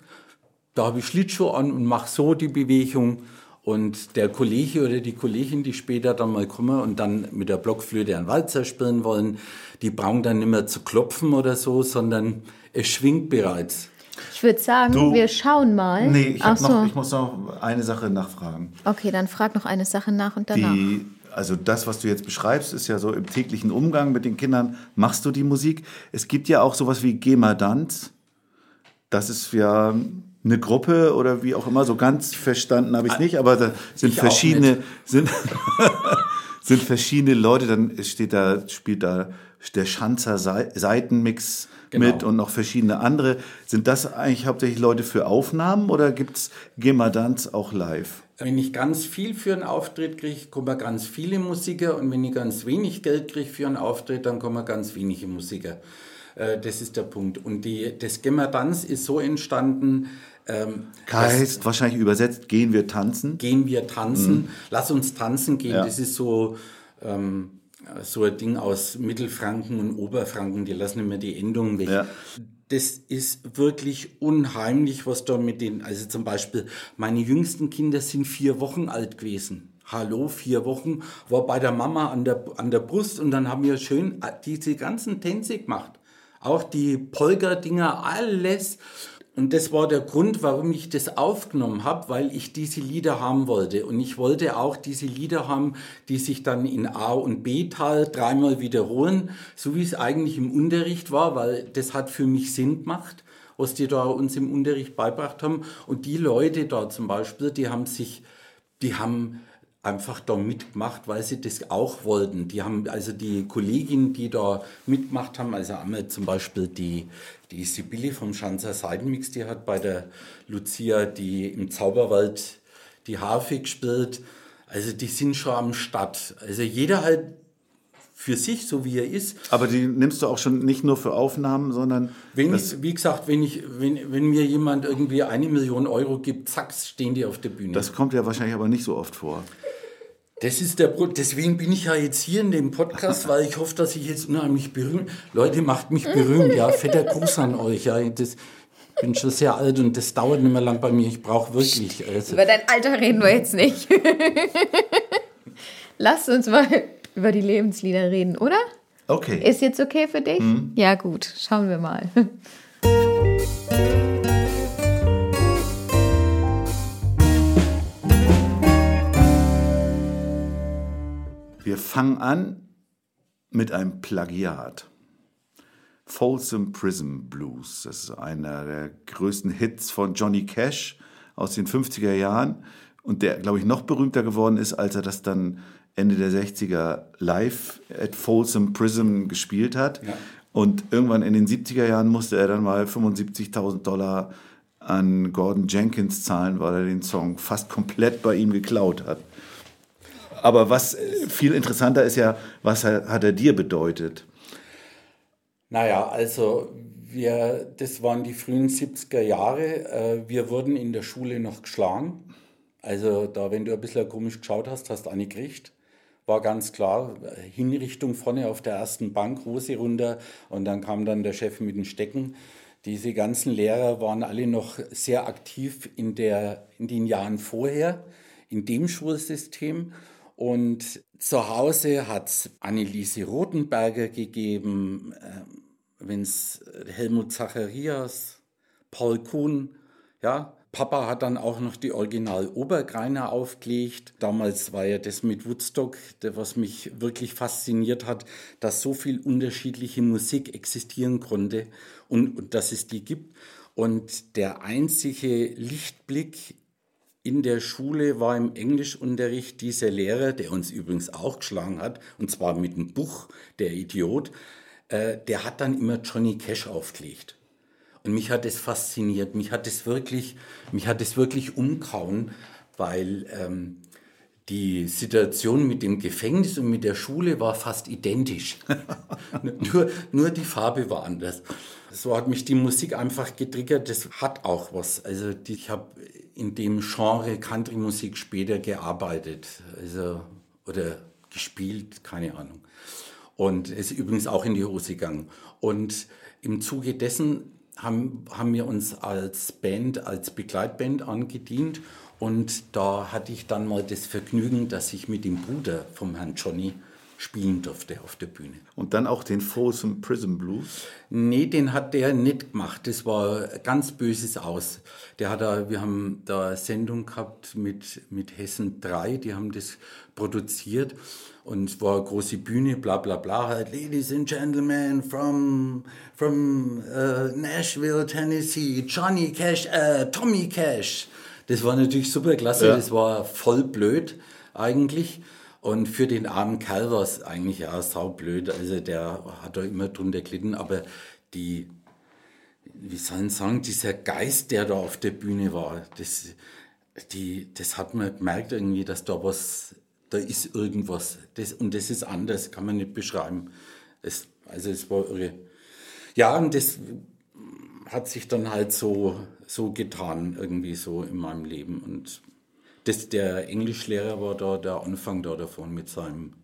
da habe ich Schlittschuh an und mache so die Bewegung. Und der Kollege oder die Kollegin, die später dann mal kommen und dann mit der Blockflöte einen Walzer spielen wollen, die brauchen dann nicht mehr zu klopfen oder so, sondern es schwingt bereits. Ich würde sagen, Du- wir schauen mal. Nee, ich, so. noch, ich muss noch eine Sache nachfragen. Okay, dann frag noch eine Sache nach und danach. Die, also das, was du jetzt beschreibst, ist ja so im täglichen Umgang mit den Kindern. Machst du die Musik? Es gibt ja auch sowas wie Gemadanz. Das ist ja eine Gruppe oder wie auch immer. So ganz verstanden habe ich nicht, aber da sind Ich verschiedene sind, sind verschiedene Leute. Dann steht da spielt da der Schanzer Sei- Seitenmix Genau. mit und noch verschiedene andere. Sind das eigentlich hauptsächlich Leute für Aufnahmen oder gibt's Gemadanz auch live? Wenn ich ganz viel für einen Auftritt kriege, kommen ganz viele Musiker und wenn ich ganz wenig Geld kriege für einen Auftritt, dann kommen ganz wenige Musiker. Äh, Das ist der Punkt. Und die, das Gemmerdanz ist so entstanden, ähm, Heißt wahrscheinlich übersetzt, gehen wir tanzen. gehen wir tanzen, lass uns tanzen gehen. Ja. Das ist so, ähm, so ein Ding aus Mittelfranken und Oberfranken, die lassen immer die Endungen weg. Ja. Das ist wirklich unheimlich, was da mit den, also zum Beispiel, meine jüngsten Kinder sind vier Wochen alt gewesen. Hallo, vier Wochen, war bei der Mama an der, an der Brust und dann haben wir schön diese ganzen Tänze gemacht. Auch die Polka-Dinger, alles. Und das war der Grund, warum ich das aufgenommen habe, weil ich diese Lieder haben wollte. Und ich wollte auch diese Lieder haben, die sich dann in A- und B-Tal dreimal wiederholen, so wie es eigentlich im Unterricht war, weil das hat für mich Sinn gemacht, was die da uns im Unterricht beibracht haben. Und die Leute da zum Beispiel, die haben sich, die haben einfach da mitgemacht, weil sie das auch wollten. Die haben also die Kolleginnen, die da mitgemacht haben, also einmal zum Beispiel die, die Sibylle vom Schanzer Seidenmix, die hat bei der Lucia die im Zauberwald die Harfe gespielt. Also die sind schon am Start. Also jeder halt für sich, so wie er ist. Aber die nimmst du auch schon nicht nur für Aufnahmen, sondern Wenn ich, wie gesagt, wenn, ich, wenn, wenn mir jemand irgendwie eine Million Euro gibt, zack, stehen die auf der Bühne. das kommt ja wahrscheinlich aber nicht so oft vor. Das ist der Grund. Deswegen bin ich ja jetzt hier in dem Podcast, weil ich hoffe, dass ich jetzt unheimlich berühmt. Leute, macht mich berühmt, ja. Fetter Gruß an euch, ja. Das, ich bin schon sehr alt und das dauert nicht mehr lang bei mir. Ich brauche wirklich. Also, Über dein Alter reden wir jetzt nicht. Lass uns mal über die Lebenslieder reden, oder? Okay. Ist jetzt okay für dich? Ja, gut. Schauen wir mal. Wir fangen an mit einem Plagiat. Folsom Prison Blues. Das ist einer der größten Hits von Johnny Cash aus den 50er Jahren und der, glaube ich, noch berühmter geworden ist, als er das dann Ende der 60er live at Folsom Prison gespielt hat. Und irgendwann in den 70er Jahren musste er dann mal 75.000 Dollar an Gordon Jenkins zahlen, weil er den Song fast komplett bei ihm geklaut hat. Aber was äh, viel interessanter ist ja, was hat er dir bedeutet? naja, also wir, das waren die frühen 70er Jahre. Äh, Wir wurden in der Schule noch geschlagen. Also da, wenn du ein bisschen komisch geschaut hast, hast du eine gekriegt. War ganz klar, äh, Hinrichtung vorne auf der ersten Bank, Hose runter und dann kam dann der Chef mit den Stecken. Diese ganzen Lehrer waren alle noch sehr aktiv in, der, in den Jahren vorher, in dem Schulsystem. Und zu Hause hat es Anneliese Rothenberger gegeben, wenn es Helmut Zacharias, Paul Kuhn, ja. Papa hat dann auch noch die Original Obergreiner aufgelegt. Damals war ja das mit Woodstock, der, was mich wirklich fasziniert hat, dass so viel unterschiedliche Musik existieren konnte und, und dass es die gibt. Und der einzige Lichtblick in der Schule war im Englischunterricht dieser Lehrer, der uns übrigens auch geschlagen hat, und zwar mit dem Buch, der Idiot, äh, der hat dann immer Johnny Cash aufgelegt. Und mich hat es fasziniert, mich hat es wirklich, mich hat es wirklich umkauen, weil ähm, die Situation mit dem Gefängnis und mit der Schule war fast identisch. nur, nur die Farbe war anders. So hat mich die Musik einfach getriggert. Das hat auch was. Also die, ich habe in dem Genre Country-Musik später gearbeitet. Also, oder gespielt, keine Ahnung. Und es ist übrigens auch in die Hose gegangen. Und im Zuge dessen haben, haben wir uns als Band, als Begleitband angedient. Und da hatte ich dann mal das Vergnügen, dass ich mit dem Bruder vom Herrn Johnny spielen durfte auf der Bühne. Und dann auch den Folsom Prison Blues. Nee, den hat der nicht gemacht. Das war ganz böses Aus. Der hat da, wir haben da Sendung gehabt mit, mit Hessen 3, die haben das produziert und es war eine große Bühne, bla bla bla, halt, Ladies and Gentlemen from, from äh, Nashville, Tennessee, Johnny Cash, äh, Tommy Cash. Das war natürlich super klasse, Ja. das war voll blöd eigentlich. Und für den armen Kerl war es eigentlich auch saublöd. Also der hat da immer drunter gelitten, aber die, wie soll ich sagen, dieser Geist, der da auf der Bühne war, das, die, das hat man gemerkt irgendwie, dass da was, da ist irgendwas. Das, und das ist anders, kann man nicht beschreiben. Es, also es war irre. Ja, und das hat sich dann halt so, so getan, irgendwie so in meinem Leben. Und das, der Englischlehrer war da der Anfang da davon mit seinem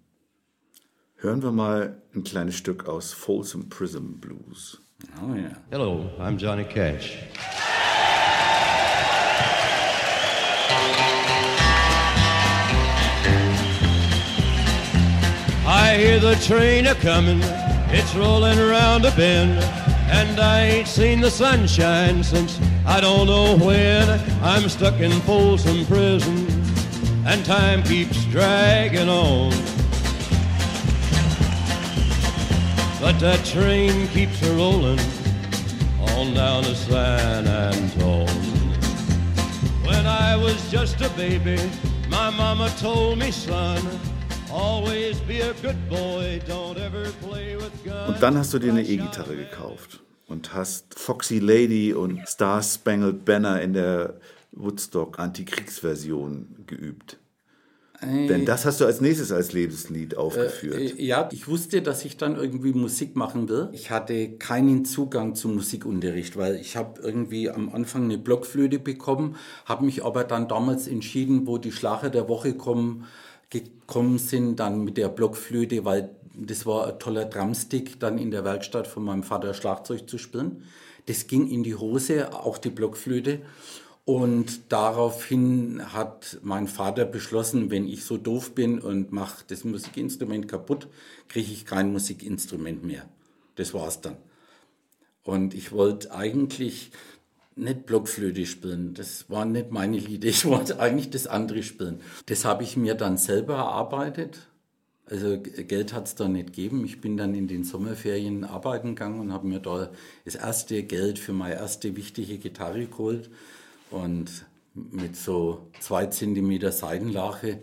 Hören wir mal ein kleines Stück aus Folsom Prism Blues. Oh ja. Hello, I'm Johnny Cash. I hear the train a comin', it's rollin' around a bend, and I ain't seen the sunshine since I don't know when. I'm stuck in Folsom Prison, and time keeps dragging on. But that train keeps a rollin' on down to San Antone. When I was just a baby, my mama told me, son, always be a good boy, don't ever play with guns. Und dann hast du dir eine E-Gitarre gekauft und hast Foxy Lady und Star Spangled Banner in der Woodstock Antikriegsversion geübt. Denn das hast du als nächstes als Lebenslied aufgeführt. Äh, Ja, ich wusste, dass ich dann irgendwie Musik machen will. Ich hatte keinen Zugang zum Musikunterricht, weil ich habe irgendwie am Anfang eine Blockflöte bekommen, habe mich aber dann damals entschieden, wo die Schlager der Woche kommen, gekommen sind, dann mit der Blockflöte, weil das war ein toller Drumstick, dann in der Werkstatt von meinem Vater Schlagzeug zu spielen. Das ging in die Hose, auch die Blockflöte. Und daraufhin hat mein Vater beschlossen, wenn ich so doof bin und mache das Musikinstrument kaputt, kriege ich kein Musikinstrument mehr. Das war's dann. Und ich wollte eigentlich nicht Blockflöte spielen. Das waren nicht meine Lieder. Ich wollte eigentlich das andere spielen. Das habe ich mir dann selber erarbeitet. Also Geld hat es da nicht gegeben. Ich bin dann in den Sommerferien arbeiten gegangen und habe mir da das erste Geld für meine erste wichtige Gitarre geholt. Und mit so zwei Zentimeter Seidenlache.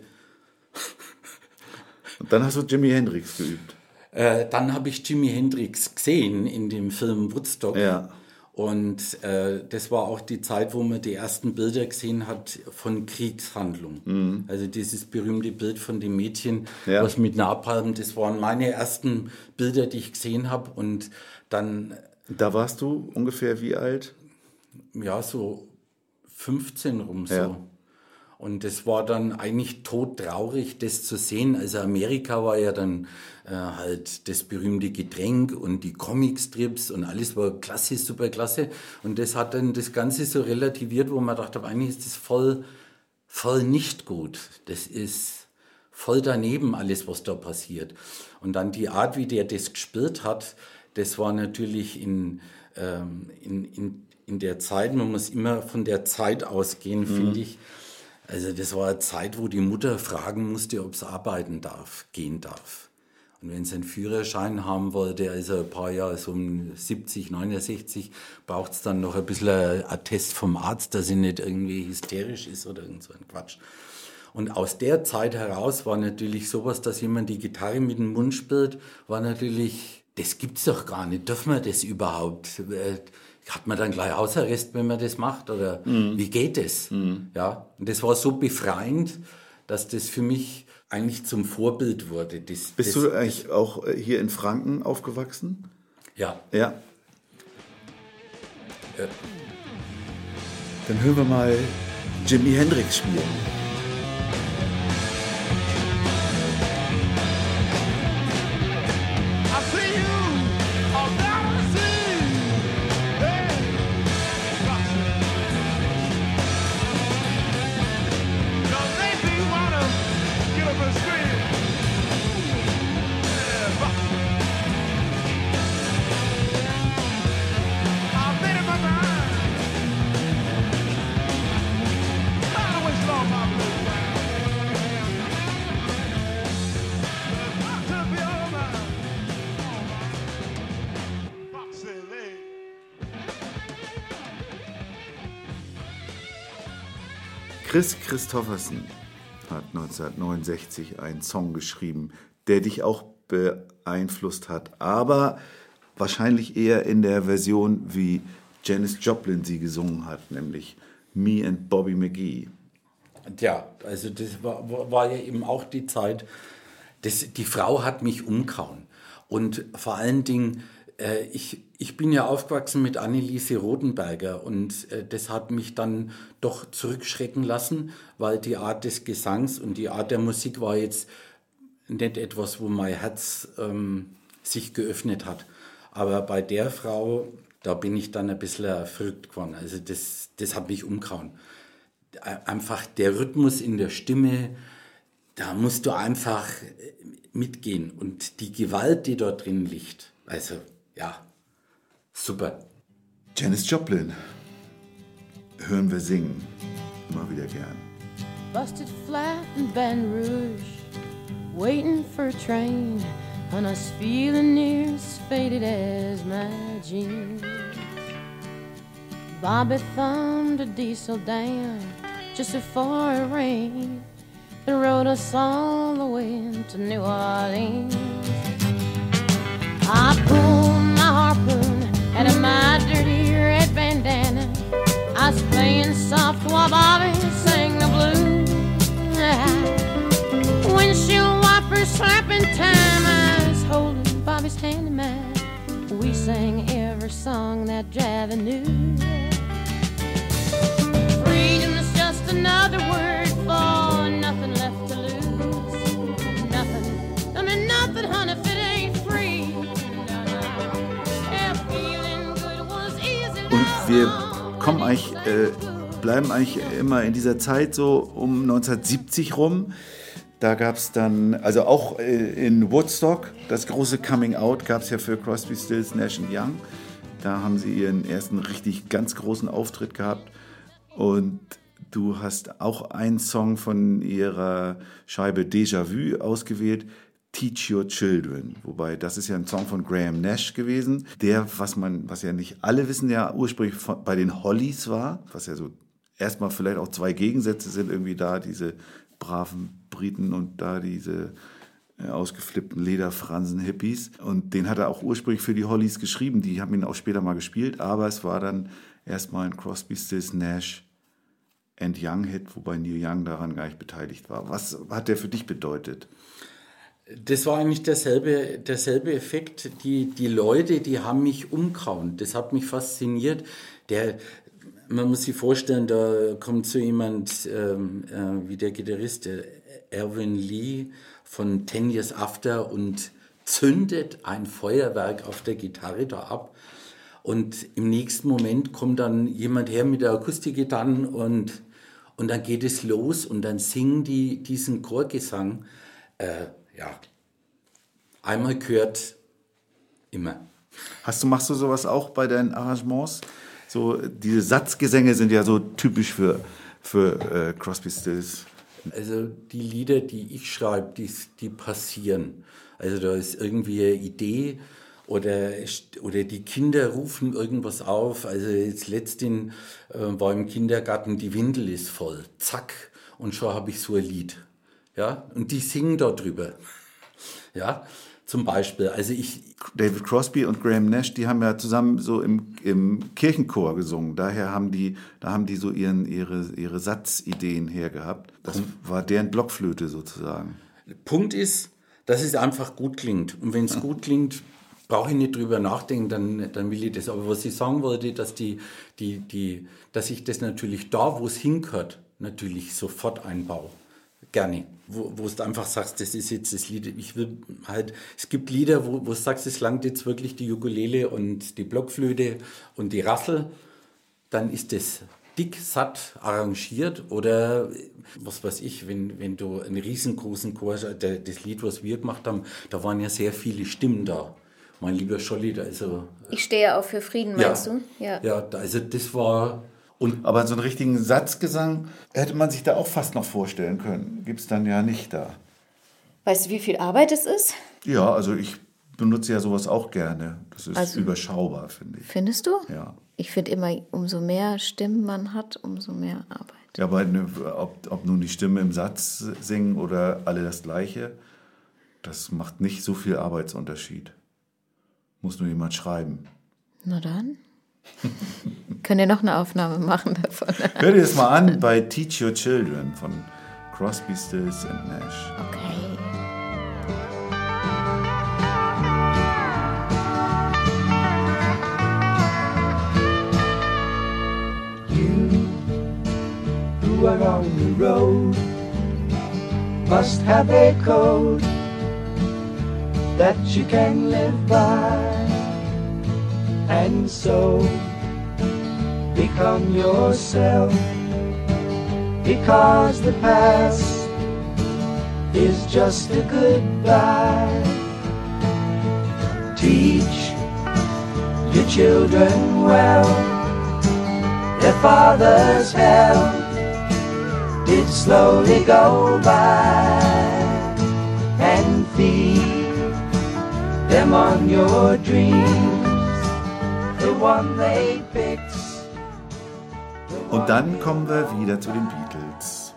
Und dann hast du Jimi Hendrix geübt. Äh, dann habe ich Jimi Hendrix gesehen in dem Film Woodstock. Ja. Und äh, das war auch die Zeit, wo man die ersten Bilder gesehen hat von Kriegshandlungen. Also dieses berühmte Bild von dem Mädchen, Ja. was mit Napalm, das waren meine ersten Bilder, die ich gesehen habe. Und dann, Da warst du ungefähr wie alt? ja, so 15 rum so. Ja. Und das war dann eigentlich todtraurig, das zu sehen. Also Amerika war ja dann äh, halt das berühmte Getränk und die Comicstrips und alles war klasse, super klasse. Und das hat dann das Ganze so relativiert, wo man dachte, eigentlich ist das voll, voll nicht gut. Das ist voll daneben alles, was da passiert. Und dann die Art, wie der das gespielt hat, das war natürlich in, ähm, in, in, in der Zeit, man muss immer von der Zeit ausgehen, finde ich. Also das war eine Zeit, wo die Mutter fragen musste, ob sie arbeiten darf, gehen darf. Und wenn sie einen Führerschein haben wollte, also ein paar Jahre, so um 70, 69, braucht es dann noch ein bisschen ein Attest vom Arzt, dass sie nicht irgendwie hysterisch ist oder irgend so ein Quatsch. Und aus der Zeit heraus war natürlich sowas, dass jemand die Gitarre mit dem Mund spielt, war natürlich, das gibt's doch gar nicht. Dürfen wir das überhaupt? Hat man dann gleich Hausarrest, wenn man das macht? Oder wie geht das? Ja. Und das war so befreiend, dass das für mich eigentlich zum Vorbild wurde. Das, Bist das, du eigentlich auch äh, hier in Franken aufgewachsen? Ja. Ja. Dann hören wir mal Jimi Hendrix spielen. Chris Christoffersen hat 1969 einen Song geschrieben, der dich auch beeinflusst hat, aber wahrscheinlich eher in der Version, wie Janis Joplin sie gesungen hat, nämlich Me and Bobby McGee. Ja, also das war, war- war ja eben auch die Zeit, das, die Frau hat mich umkauen. Und vor allen Dingen, äh, ich, ich bin ja aufgewachsen mit Anneliese Rodenberger und äh, das hat mich dann doch zurückschrecken lassen, weil die Art des Gesangs und die Art der Musik war jetzt nicht etwas, wo mein Herz ähm, sich geöffnet hat. Aber bei der Frau, da bin ich dann ein bisschen verrückt geworden. Also das, das hat mich umgehauen. Einfach der Rhythmus in der Stimme, da musst du einfach mitgehen. Und die Gewalt, die dort drin liegt, also ja, super. Janis Joplin. Hören wir singen. Immer wieder gern. Busted flat in Baton Rouge, waiting for a train, and I was feeling near as faded as my jeans. Bobby thumbed a diesel down just before it rained and rode us all the way to New Orleans. I pulled my harpoon out of my dirty red bandana. I was playing soft while Bobby sang the blues. Windshield wipers slapping time. I was holding Bobby's hand in mine. We sang every song that Javi knew. Freedom's just another word for nothing left to lose. Nothing, I mean nothing, honey, wir kommen eigentlich, äh, bleiben eigentlich immer in dieser Zeit so um 1970 rum. Da gab es dann, also auch äh, in Woodstock, das große Coming Out gab es ja für Crosby, Stills, Nash Young. Da haben sie ihren ersten richtig ganz großen Auftritt gehabt. Und du hast auch einen Song von ihrer Scheibe Déjà Vu ausgewählt, Teach Your Children. Wobei, das ist ja ein Song von Graham Nash gewesen, der, was man, was ja nicht alle wissen, ja ursprünglich von, bei den Hollies war, was ja so erstmal vielleicht auch zwei Gegensätze sind, irgendwie da diese braven Briten und da diese äh, ausgeflippten Lederfransen-Hippies. Und den hat er auch ursprünglich für die Hollies geschrieben. Die haben ihn auch später mal gespielt, aber es war dann erstmal ein Crosby, Stills, Nash and Young Hit, wobei Neil Young daran gar nicht beteiligt war. Was hat der für dich bedeutet? Das war eigentlich derselbe, derselbe Effekt. Die, die Leute, die haben mich umgehauen. Das hat mich fasziniert. Der, man muss sich vorstellen, da kommt so jemand ähm, äh, wie der Gitarrist, der Erwin Lee von Ten Years After und zündet ein Feuerwerk auf der Gitarre da ab. Und im nächsten Moment kommt dann jemand her mit der Akustikgitarre und, und dann geht es los und dann singen die diesen Chorgesang. Äh, ja, einmal gehört, immer. Hast du, machst du sowas auch bei deinen Arrangements? So, diese Satzgesänge sind ja so typisch für, für äh, Crosby, Stills. Also die Lieder, die ich schreibe, die, die passieren. Also da ist irgendwie eine Idee oder, oder die Kinder rufen irgendwas auf. Also jetzt letztens äh, war im Kindergarten, die Windel ist voll. Zack. Und schon habe ich so ein Lied. Ja, und die singen da drüber. Ja, zum Beispiel. Also ich, David Crosby und Graham Nash, die haben ja zusammen so im, im Kirchenchor gesungen. Daher haben die, da haben die so ihren, ihre, ihre Satzideen hergehabt. Das war deren Blockflöte sozusagen. Punkt ist, dass es einfach gut klingt. Und wenn es gut klingt, brauche ich nicht drüber nachdenken, dann, dann will ich das. Aber was ich sagen wollte, dass die, die, die, dass ich das natürlich da, wo es hingehört, natürlich sofort einbaue. Gerne. Wo, wo du einfach sagst, das ist jetzt das Lied. Ich will halt, es gibt Lieder, wo, wo du sagst, es langt jetzt wirklich die Ukulele und die Blockflöte und die Rassel. Dann ist das dick, satt, arrangiert oder was weiß ich, wenn, wenn du einen riesengroßen Chor, der, das Lied, was wir gemacht haben, da waren ja sehr viele Stimmen da. Mein lieber Scholli, da also Ich stehe auch für Frieden, meinst ja, du? Ja. Ja, da- also das war und Aber so einen richtigen Satzgesang hätte man sich da auch fast noch vorstellen können. Gibt es dann ja nicht da. Weißt du, wie viel Arbeit es ist? Ja, also ich benutze ja sowas auch gerne. Das ist Also- überschaubar, finde ich. Findest du? Ja. Ich finde immer, umso mehr Stimmen man hat, umso mehr Arbeit. Ja, aber ne, ob, ob nun die Stimme im Satz singen oder alle das Gleiche, das macht nicht so viel Arbeitsunterschied. Muss nur jemand schreiben. Na dann. Könnt ihr noch eine Aufnahme machen davon? Hör dir das mal an bei Teach Your Children von Crosby, Stills and Nash. Okay. who are on the road must have a code that you can live by. And so become yourself. Because the past is just a goodbye. Teach your children well, their father's hell did slowly go by. And feed them on your dreams, Und dann kommen wir wieder zu den Beatles.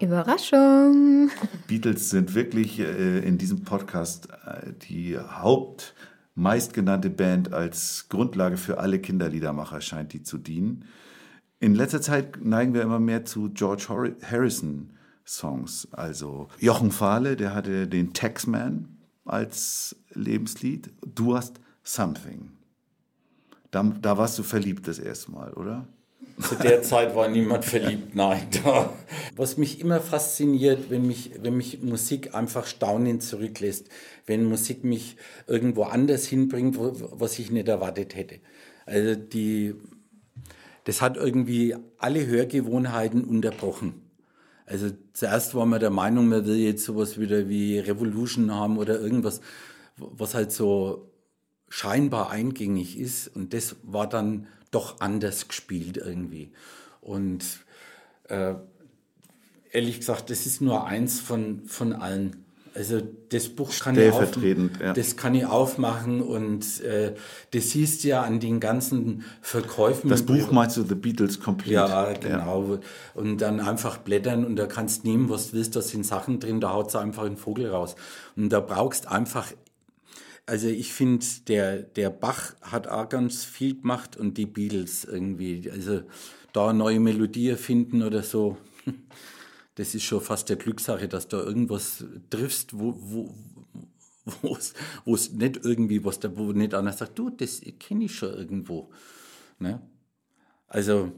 Überraschung. Beatles sind wirklich äh, in diesem Podcast äh, die Haupt meistgenannte Band als Grundlage für alle Kinderliedermacher scheint die zu dienen. In letzter Zeit neigen wir immer mehr zu George Harrison Songs. Also Jochen Fahle, der hatte den Taxman als Lebenslied. Du hast Something. Da, da warst du verliebt das erste Mal, oder? Zu der Zeit war niemand verliebt, nein. Was mich immer fasziniert, wenn mich, wenn mich Musik einfach staunend zurücklässt, wenn Musik mich irgendwo anders hinbringt, was ich nicht erwartet hätte. Also die, das hat irgendwie alle Hörgewohnheiten unterbrochen. Also zuerst war man der Meinung, man will jetzt sowas wieder wie Revolution haben oder irgendwas, was halt so scheinbar eingängig ist. Und das war dann doch anders gespielt irgendwie. Und äh, ehrlich gesagt, das ist nur eins von, von allen. Also das Buch kann ich, auf, ja. das kann ich aufmachen und äh, das siehst du ja an den ganzen Verkäufen. Das Buch meinst du The Beatles Complete? Ja, genau. Und dann einfach blättern und da kannst nehmen, was du willst, da sind Sachen drin, da haut einfach ein Vogel raus. Und da brauchst einfach, also ich finde, der, der Bach hat auch ganz viel gemacht und die Beatles irgendwie, also da neue Melodie finden oder so, das ist schon fast der Glückssache, dass da irgendwas triffst, wo, wo, wo's nicht irgendwie, was da, wo nicht einer sagt, du, das kenne ich schon irgendwo. Ne? Also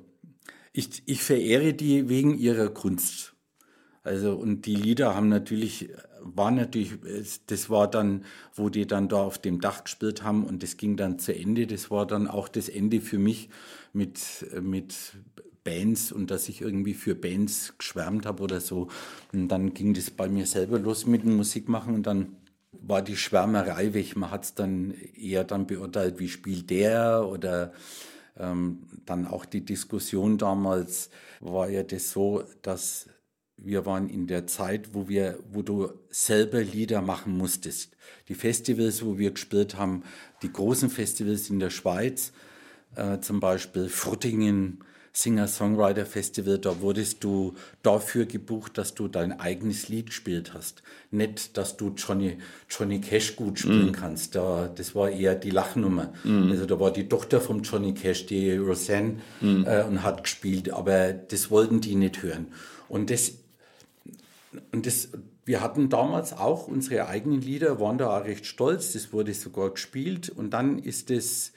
ich, ich verehre die wegen ihrer Kunst. Also und die Lieder haben natürlich, war natürlich, das war dann, wo die dann da auf dem Dach gespielt haben und das ging dann zu Ende. Das war dann auch das Ende für mich mit, mit Bands und dass ich irgendwie für Bands geschwärmt habe oder so. Und dann ging das bei mir selber los mit dem Musikmachen und dann war die Schwärmerei weg. Man hat es dann eher dann beurteilt, wie spielt der oder ähm, dann auch die Diskussion damals war ja das so, dass wir waren in der Zeit, wo wir, wo du selber Lieder machen musstest. Die Festivals, wo wir gespielt haben, die großen Festivals in der Schweiz, äh, zum Beispiel Fruttingen, Singer-Songwriter-Festival, da wurdest du dafür gebucht, dass du dein eigenes Lied gespielt hast. Nicht, dass du Johnny, Johnny Cash gut spielen kannst. Da, das war eher die Lachnummer. Also da war die Tochter von Johnny Cash, die Roseanne, äh, und hat gespielt, aber das wollten die nicht hören. Und das und das, wir hatten damals auch unsere eigenen Lieder, waren da auch recht stolz, das wurde sogar gespielt und dann ist es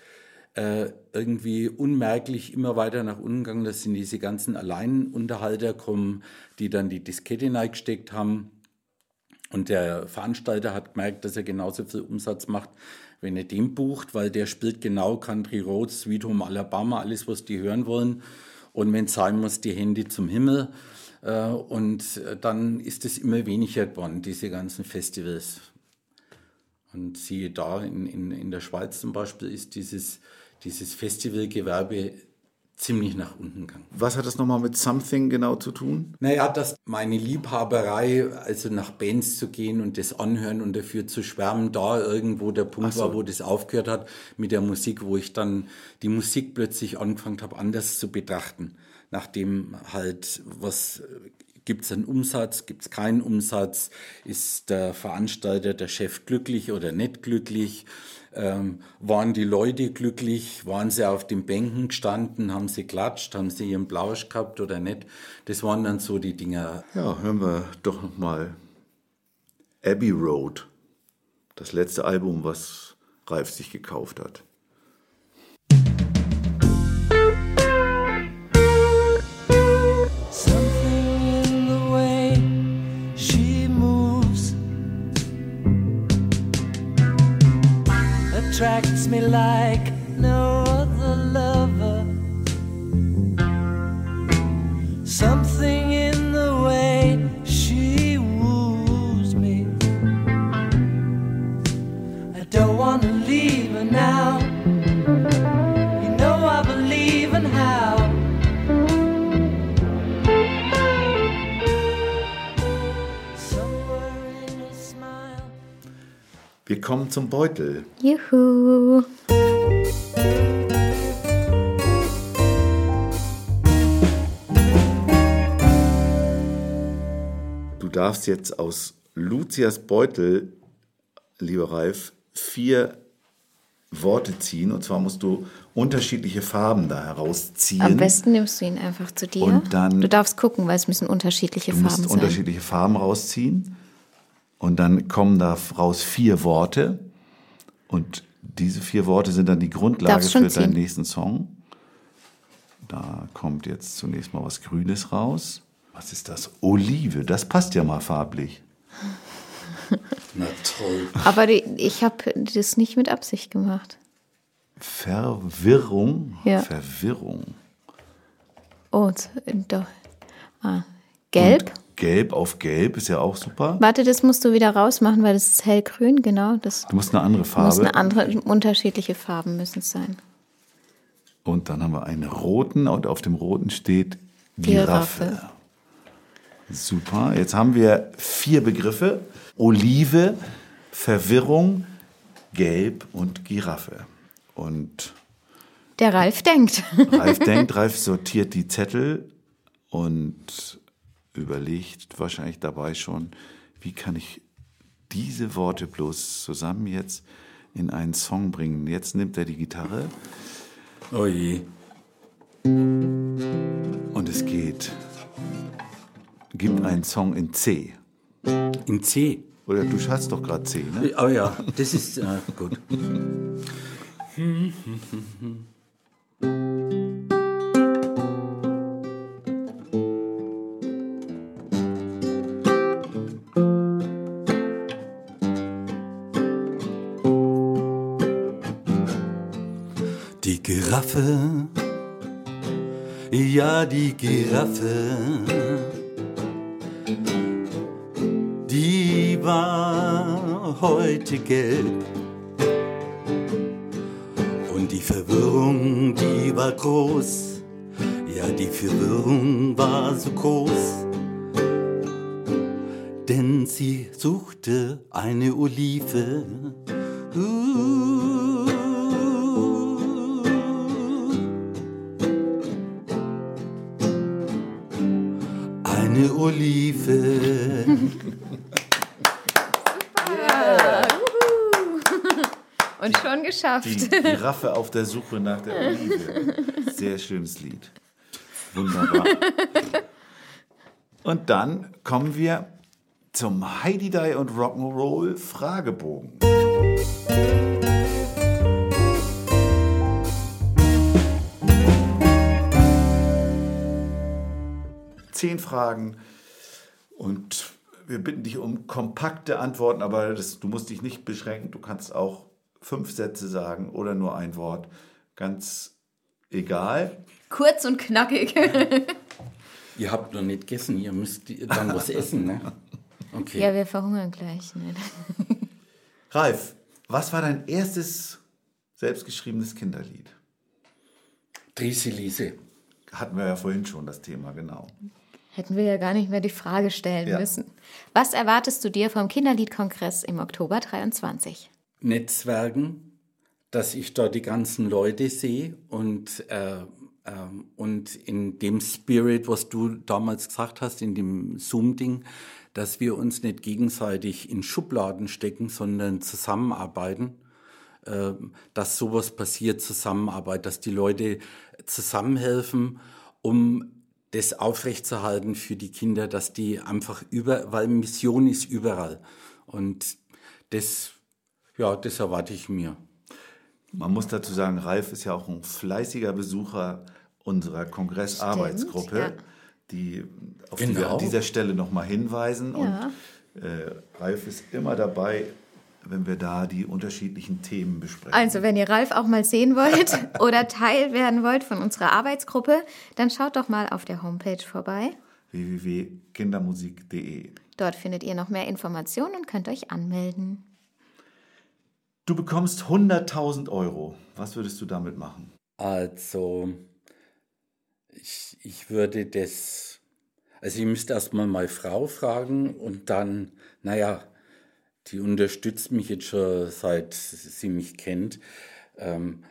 äh, irgendwie unmerklich immer weiter nach unten gegangen, dass sind diese ganzen Alleinunterhalter kommen, die dann die Diskette reingesteckt haben und der Veranstalter hat gemerkt, dass er genauso viel Umsatz macht, wenn er den bucht, weil der spielt genau Country Roads, Sweet Home Alabama, alles, was die hören wollen. Und wenn es sein muss, die Hände zum Himmel. Äh, Und äh, dann ist es immer weniger geworden, diese ganzen Festivals. Und siehe da, in, in, in der Schweiz zum Beispiel ist dieses, dieses Festivalgewerbe ziemlich nach unten gegangen. Was hat das nochmal mit Something genau zu tun? Naja, dass meine Liebhaberei, also nach Bands zu gehen und das anhören und dafür zu schwärmen, da irgendwo der Punkt so. war, wo das aufgehört hat mit der Musik, wo ich dann die Musik plötzlich angefangen habe, anders zu betrachten. Nachdem halt was Gibt es einen Umsatz? Gibt es keinen Umsatz? Ist der Veranstalter, der Chef glücklich oder nicht glücklich? Ähm, waren die Leute glücklich? Waren sie auf den Bänken gestanden? Haben sie klatscht? Haben sie ihren Blausch gehabt oder nicht? Das waren dann so die Dinger. Ja, hören wir doch nochmal Abbey Road, das letzte Album, was Ralf sich gekauft hat. Attracts me like no Wir kommen zum Beutel. Juhu. Du darfst jetzt aus Lucias Beutel, lieber Ralf, vier Worte ziehen. Und zwar musst du unterschiedliche Farben da herausziehen. Am besten nimmst du ihn einfach zu dir. Und dann- du darfst gucken, weil es müssen unterschiedliche Du Farben musst sein. unterschiedliche Farben rausziehen. Und dann kommen da raus vier Worte. Und diese vier Worte sind dann die Grundlage für deinen ziehen. nächsten Song. Da kommt jetzt zunächst mal was Grünes raus. Was ist das? Olive. Das passt ja mal farblich. Na toll. Aber die, ich habe das nicht mit Absicht gemacht. Verwirrung. Ja. Verwirrung. Oh, z- doch. Ah. Gelb. Gelb auf gelb ist ja auch super. Warte, das musst du wieder rausmachen, weil das ist hellgrün, genau. Das Du musst eine andere muss Farbe. eine andere, unterschiedliche Farben müssen es sein. Und dann haben wir einen roten und auf dem roten steht Giraffe. Giraffe. Super. Jetzt haben wir vier Begriffe. Olive, Verwirrung, Gelb und Giraffe. Und Der Ralf denkt. Ralf denkt, Ralf sortiert die Zettel und überlegt wahrscheinlich dabei schon, wie kann ich diese Worte bloß zusammen jetzt in einen Song bringen. Jetzt nimmt er die Gitarre Oh je. und es geht. Gib einen Song in C. In C. Oder du hast doch gerade C, ne? Oh ja, das ist äh, gut. Giraffe, ja die Giraffe, die war heute gelb. Und die Verwirrung, die war groß, ja die Verwirrung war so groß. Denn sie suchte eine Olive. Uh. Eine Olive. Und schon Die geschafft. Giraffe auf der Suche nach der Olive. Sehr schönes Lied. Wunderbar. Und dann kommen wir zum Heidi Die und Rock'n'Roll Fragebogen. Zehn Fragen und wir bitten dich um kompakte Antworten, aber das, du musst dich nicht beschränken. Du kannst auch fünf Sätze sagen oder nur ein Wort. Ganz egal. Kurz und knackig. Ihr habt noch nicht gegessen, ihr müsst dann was essen, ne? Okay. Ja, wir verhungern gleich. Ne? Ralf, was war dein erstes selbstgeschriebenes Kinderlied? Driselise. Hatten wir ja vorhin schon das Thema, genau. Hätten wir ja gar nicht mehr die Frage stellen Ja. müssen. Was erwartest du dir vom Kinderliedkongress im Oktober 23? Netzwerken, dass ich dort die ganzen Leute sehe und, äh, ähm, und in dem Spirit, was du damals gesagt hast, in dem Zoom-Ding, dass wir uns nicht gegenseitig in Schubladen stecken, sondern zusammenarbeiten, äh, dass sowas passiert, Zusammenarbeit, dass die Leute zusammenhelfen, um das aufrechtzuerhalten für die Kinder, dass die einfach über, weil Mission ist überall. Und das, ja, das erwarte ich mir. Man muss dazu sagen, Ralf ist ja auch ein fleißiger Besucher unserer Kongressarbeitsgruppe, ja. die, auf Genau. die wir an dieser Stelle nochmal hinweisen. Ja. Und äh, Ralf ist immer dabei, wenn wir da die unterschiedlichen Themen besprechen. Also, wenn ihr Ralf auch mal sehen wollt oder Teil werden wollt von unserer Arbeitsgruppe, dann schaut doch mal auf der Homepage vorbei. www.kindermusik.de. Dort findet ihr noch mehr Informationen und könnt euch anmelden. Du bekommst 100.000 Euro. Was würdest du damit machen? Also, ich, ich würde das, also ich müsste erstmal meine Frau fragen und dann, naja, die unterstützt mich jetzt schon seit sie mich kennt. Ähm,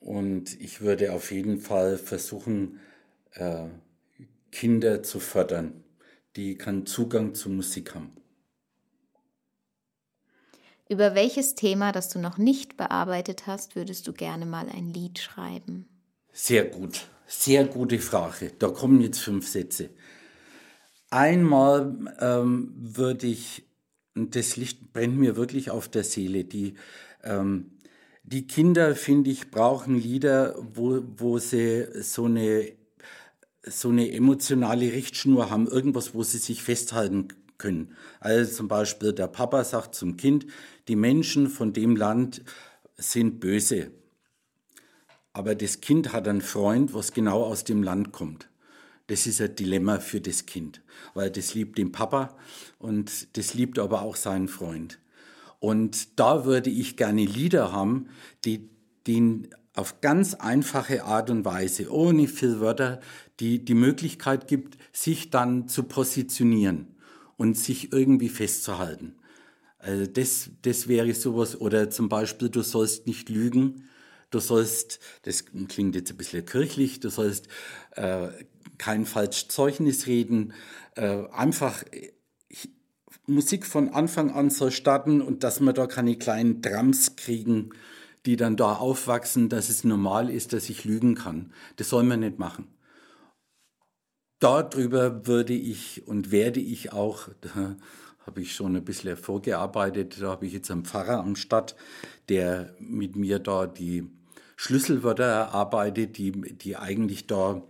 und ich würde auf jeden Fall versuchen, äh, Kinder zu fördern, die keinen Zugang zu Musik haben. Über welches Thema, das du noch nicht bearbeitet hast, würdest du gerne mal ein Lied schreiben? Sehr gut, sehr gute Frage. Da kommen jetzt fünf Sätze. Einmal ähm, würde ich, das Licht brennt mir wirklich auf der Seele, die, ähm, die Kinder, finde ich, brauchen Lieder, wo, wo sie so eine, so eine emotionale Richtschnur haben, irgendwas, wo sie sich festhalten können. Also zum Beispiel der Papa sagt zum Kind, die Menschen von dem Land sind böse. Aber das Kind hat einen Freund, was genau aus dem Land kommt. Das ist ein Dilemma für das Kind, weil das liebt den Papa und das liebt aber auch seinen Freund. Und da würde ich gerne Lieder haben, die den auf ganz einfache Art und Weise, ohne viel Wörter, die die Möglichkeit gibt, sich dann zu positionieren und sich irgendwie festzuhalten. Also das, das wäre sowas, oder zum Beispiel, du sollst nicht lügen, du sollst, das klingt jetzt ein bisschen kirchlich, du sollst äh, kein falsches Zeugnis reden, äh, einfach ich, Musik von Anfang an soll starten und dass wir da keine kleinen Drums kriegen, die dann da aufwachsen, dass es normal ist, dass ich lügen kann. Das soll man nicht machen. Darüber würde ich und werde ich auch, da habe ich schon ein bisschen vorgearbeitet, da habe ich jetzt einen Pfarrer am Stadt, der mit mir da die Schlüsselwörter erarbeitet, die, die eigentlich da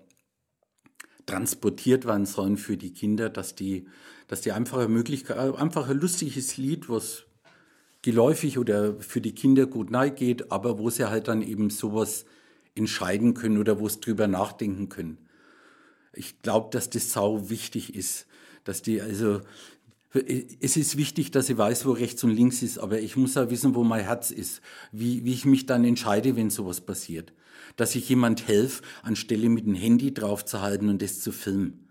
transportiert werden sollen für die Kinder, dass die, dass die einfache Möglichkeit, einfach ein lustiges Lied, was geläufig oder für die Kinder gut nahe geht, aber wo sie halt dann eben sowas entscheiden können oder wo sie drüber nachdenken können. Ich glaube, dass das sau wichtig ist, dass die also es ist wichtig, dass ich weiß, wo rechts und links ist, aber ich muss auch wissen, wo mein Herz ist, wie, wie ich mich dann entscheide, wenn sowas passiert. Dass ich jemand helfe, anstelle mit dem Handy draufzuhalten und das zu filmen.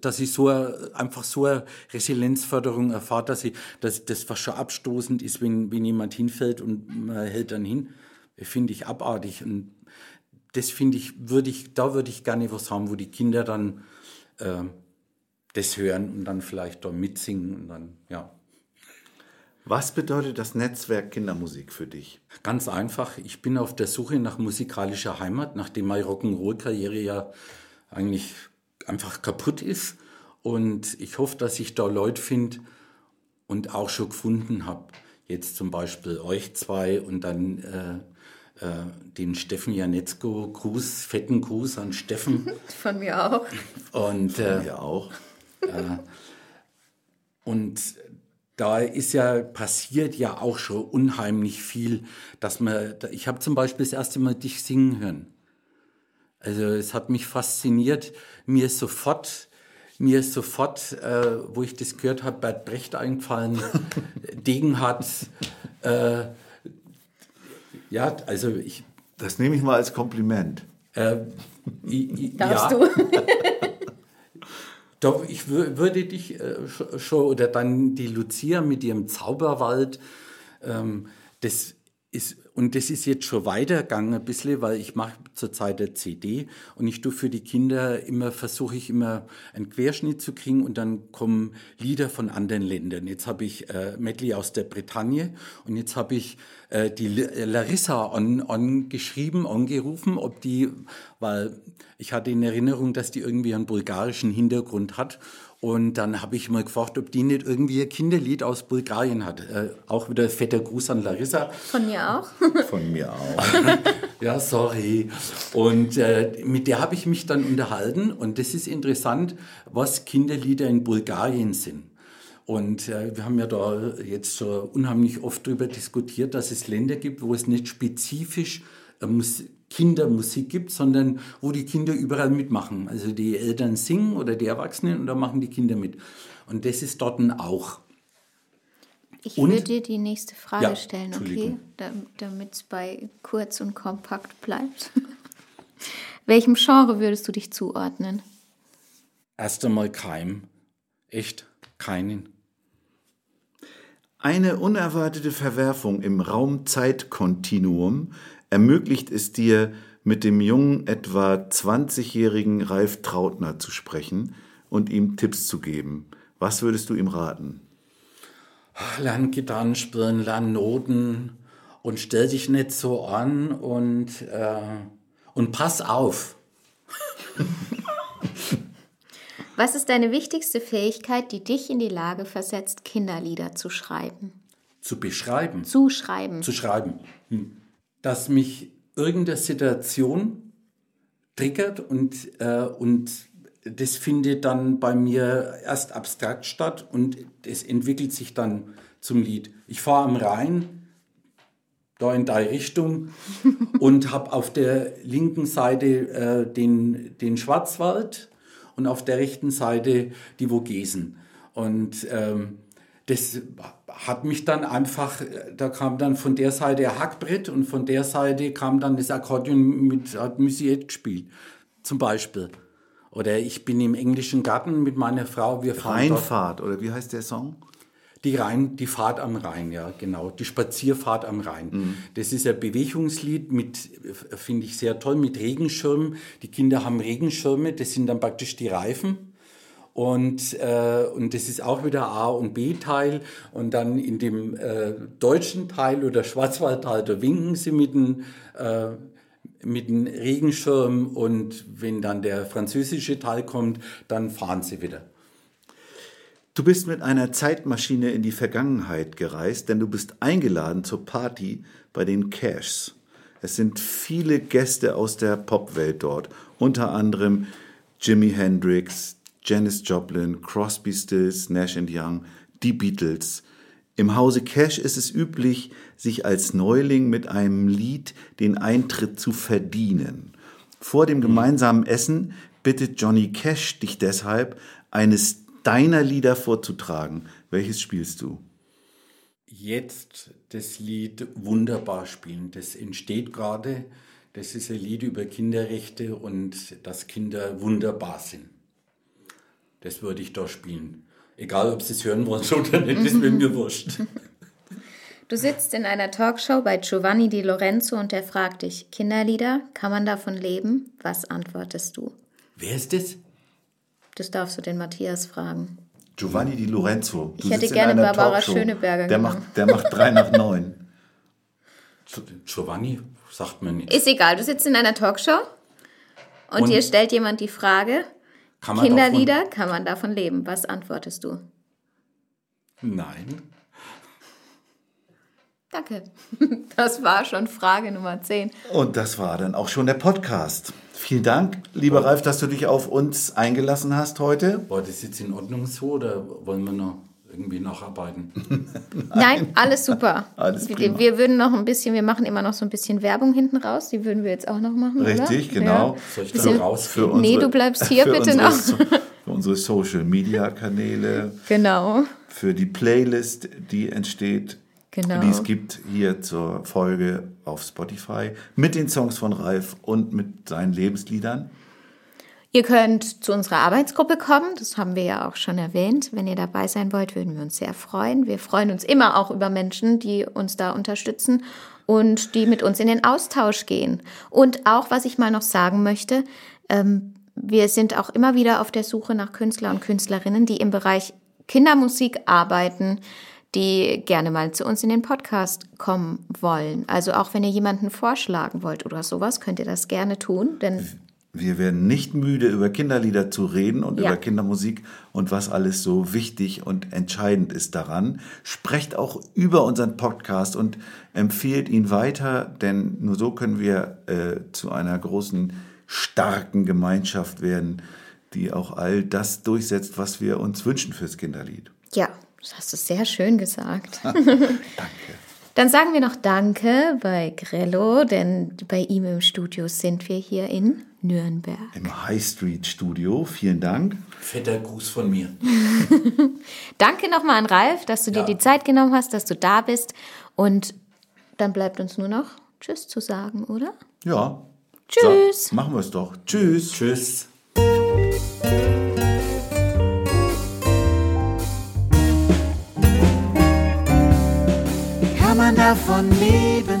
Dass ich so einfach so eine Resilienzförderung erfahre, dass, ich, dass das fast schon abstoßend ist, wenn, wenn jemand hinfällt und man hält dann hin, finde ich abartig. Und das finde ich, würde ich, da würde ich gerne was haben, wo die Kinder dann äh, das hören und dann vielleicht da mitsingen und dann, ja. Was bedeutet das Netzwerk Kindermusik für dich? Ganz einfach, ich bin auf der Suche nach musikalischer Heimat, nachdem meine Rock'n'Roll-Karriere ja eigentlich einfach kaputt ist. Und ich hoffe, dass ich da Leute finde und auch schon gefunden habe. Jetzt zum Beispiel euch zwei und dann äh, äh, den Steffen Janetzko. Gruß, fetten Gruß an Steffen. Von mir auch. Und, äh, Ja, auch. Und da ist ja passiert ja auch schon unheimlich viel, dass man, ich habe zum Beispiel das erste Mal dich singen hören. Also es hat mich fasziniert, mir ist sofort, mir ist sofort, äh, wo ich das gehört habe, Bert Brecht eingefallen, Degenhardt, äh, ja, also ich, Das nehme ich mal als Kompliment. äh, i- i- Darfst ja, du? Doch, ich wür- würde dich äh, sch- schon, oder dann die Lucia mit ihrem Zauberwald, ähm, das ist, und das ist jetzt schon weitergegangen ein bisschen, weil ich mache zurzeit eine CD und ich tue für die Kinder immer, versuche ich immer einen Querschnitt zu kriegen und dann kommen Lieder von anderen Ländern. Jetzt habe ich äh, Medley aus der Bretagne und jetzt habe ich äh, die Li- Larissa an, angeschrieben, angerufen, ob die, weil ich hatte in Erinnerung, dass die irgendwie einen bulgarischen Hintergrund hat. Und dann habe ich mal gefragt, ob die nicht irgendwie ein Kinderlied aus Bulgarien hat. Äh, auch wieder fetter Gruß an Larissa. Von mir auch. Von mir auch. Ja, sorry. Und äh, mit der habe ich mich dann unterhalten. Und das ist interessant, was Kinderlieder in Bulgarien sind. Und äh, wir haben ja da jetzt so unheimlich oft darüber diskutiert, dass es Länder gibt, wo es nicht spezifisch äh, Kindermusik gibt, sondern wo die Kinder überall mitmachen. Also die Eltern singen oder die Erwachsenen und da machen die Kinder mit. Und das ist dort auch. Ich Und? würde dir die nächste Frage Ja, stellen, okay? Damit es bei kurz und kompakt bleibt. Welchem Genre würdest du dich zuordnen? Erst einmal kein. Echt keinen. Eine unerwartete Verwerfung im Raum-Zeit-Kontinuum ermöglicht es dir, mit dem jungen, etwa 20-jährigen Ralf Trautner zu sprechen und ihm Tipps zu geben. Was würdest du ihm raten? Lern Gitarren spielen, lern Noten und stell dich nicht so an und, äh, und pass auf. Was ist deine wichtigste Fähigkeit, die dich in die Lage versetzt, Kinderlieder zu schreiben? Zu beschreiben. Zu schreiben. zu schreiben. Hm. Dass mich irgendeine Situation triggert und, äh, und das findet dann bei mir erst abstrakt statt und es entwickelt sich dann zum Lied. Ich fahre am Rhein, da in deine Richtung und habe auf der linken Seite äh, den, den Schwarzwald und auf der rechten Seite die Vogesen. Und ähm, das hat mich dann einfach, da kam dann von der Seite ein Hackbrett und von der Seite kam dann das Akkordeon mit, hat Musiette gespielt, zum Beispiel. Oder ich bin im englischen Garten mit meiner Frau, wir fahren dort Rheinfahrt, oder wie heißt der Song? die Rhein, die Fahrt am Rhein, ja, genau. Die Spazierfahrt am Rhein. Das ist ein Bewegungslied mit, äh, finde ich sehr toll, mit Regenschirmen. Die Kinder haben Regenschirme, das sind dann praktisch die Reifen. Und, äh, und das ist auch wieder A- und B-Teil. Und dann in dem äh, deutschen Teil oder Schwarzwaldteil, da winken sie mit dem, äh, mit dem Regenschirm. Und wenn dann der französische Teil kommt, dann fahren sie wieder. Du bist mit einer Zeitmaschine in die Vergangenheit gereist, denn du bist eingeladen zur Party bei den Cashs. Es sind viele Gäste aus der Popwelt dort, unter anderem Jimi Hendrix, Janis Joplin, Crosby, Stills, Nash Young, die Beatles. Im Hause Cash ist es üblich, sich als Neuling mit einem Lied den Eintritt zu verdienen. Vor dem gemeinsamen Essen bittet Johnny Cash dich deshalb, eines deiner Lieder vorzutragen. Welches spielst du? jetzt das Lied wunderbar spielen. Das entsteht gerade. Das ist ein Lied über Kinderrechte und dass Kinder wunderbar sind. Das würde ich da spielen. Egal, ob Sie es hören wollen oder nicht, das wäre mir wurscht. Du sitzt in einer Talkshow bei Giovanni Di Lorenzo und er fragt dich, Kinderlieder, kann man davon leben? Was antwortest du? Wer ist das? Das darfst du den Matthias fragen. Giovanni Di Lorenzo. Du Ich hätte sitzt in gerne einer Barbara Talkshow. Schöneberger der genommen. macht, der macht drei nach neun. Giovanni? Sagt man nicht. Ist egal, du sitzt in einer Talkshow und, Und? dir stellt jemand die Frage, Kann man Kinderlieder, kann man davon leben? Was antwortest du? Davon? Nein. Danke. Das war schon Frage Nummer 10. Und das war dann auch schon der Podcast. Vielen Dank, lieber Ralf, dass du dich auf uns eingelassen hast heute. War das jetzt in Ordnung so oder wollen wir noch irgendwie nacharbeiten? Nein, alles super. Alles wir, prima. wir würden noch ein bisschen, wir machen immer noch so ein bisschen Werbung hinten raus. Die würden wir jetzt auch noch machen, Richtig, oder? genau. Soll ich Bisschen- dann rausgehen? Für Nee, du bleibst hier für bitte unsere, noch. Für unsere Social-Media-Kanäle, Genau. für die Playlist, die entsteht, Genau. die es gibt hier zur Folge auf Spotify, mit den Songs von Ralf und mit seinen Lebensliedern. Ihr könnt zu unserer Arbeitsgruppe kommen, das haben wir ja auch schon erwähnt. Wenn ihr dabei sein wollt, würden wir uns sehr freuen. Wir freuen uns immer auch über Menschen, die uns da unterstützen und die mit uns in den Austausch gehen. Und auch, was ich mal noch sagen möchte, ähm, wir sind auch immer wieder auf der Suche nach Künstler und Künstlerinnen, die im Bereich Kindermusik arbeiten, die gerne mal zu uns in den Podcast kommen wollen. Also auch wenn ihr jemanden vorschlagen wollt oder sowas, könnt ihr das gerne tun, denn Wir werden nicht müde, über Kinderlieder zu reden und Ja. über Kindermusik und was alles so wichtig und entscheidend ist daran. Sprecht auch über unseren Podcast und empfehlt ihn weiter, denn nur so können wir äh, zu einer großen, starken Gemeinschaft werden, die auch all das durchsetzt, was wir uns wünschen fürs Kinderlied. Ja, Das hast du sehr schön gesagt. Danke. Dann sagen wir noch Danke bei Grello, denn bei ihm im Studio sind wir hier in Nürnberg. Im High Street Studio. Vielen Dank. Fetter Gruß von mir. Danke nochmal an Ralf, dass du dir Ja. die Zeit genommen hast, dass du da bist. Und dann bleibt uns nur noch Tschüss zu sagen, oder? Ja. Tschüss. So, machen wir es doch. Tschüss. Tschüss. Kann man davon leben?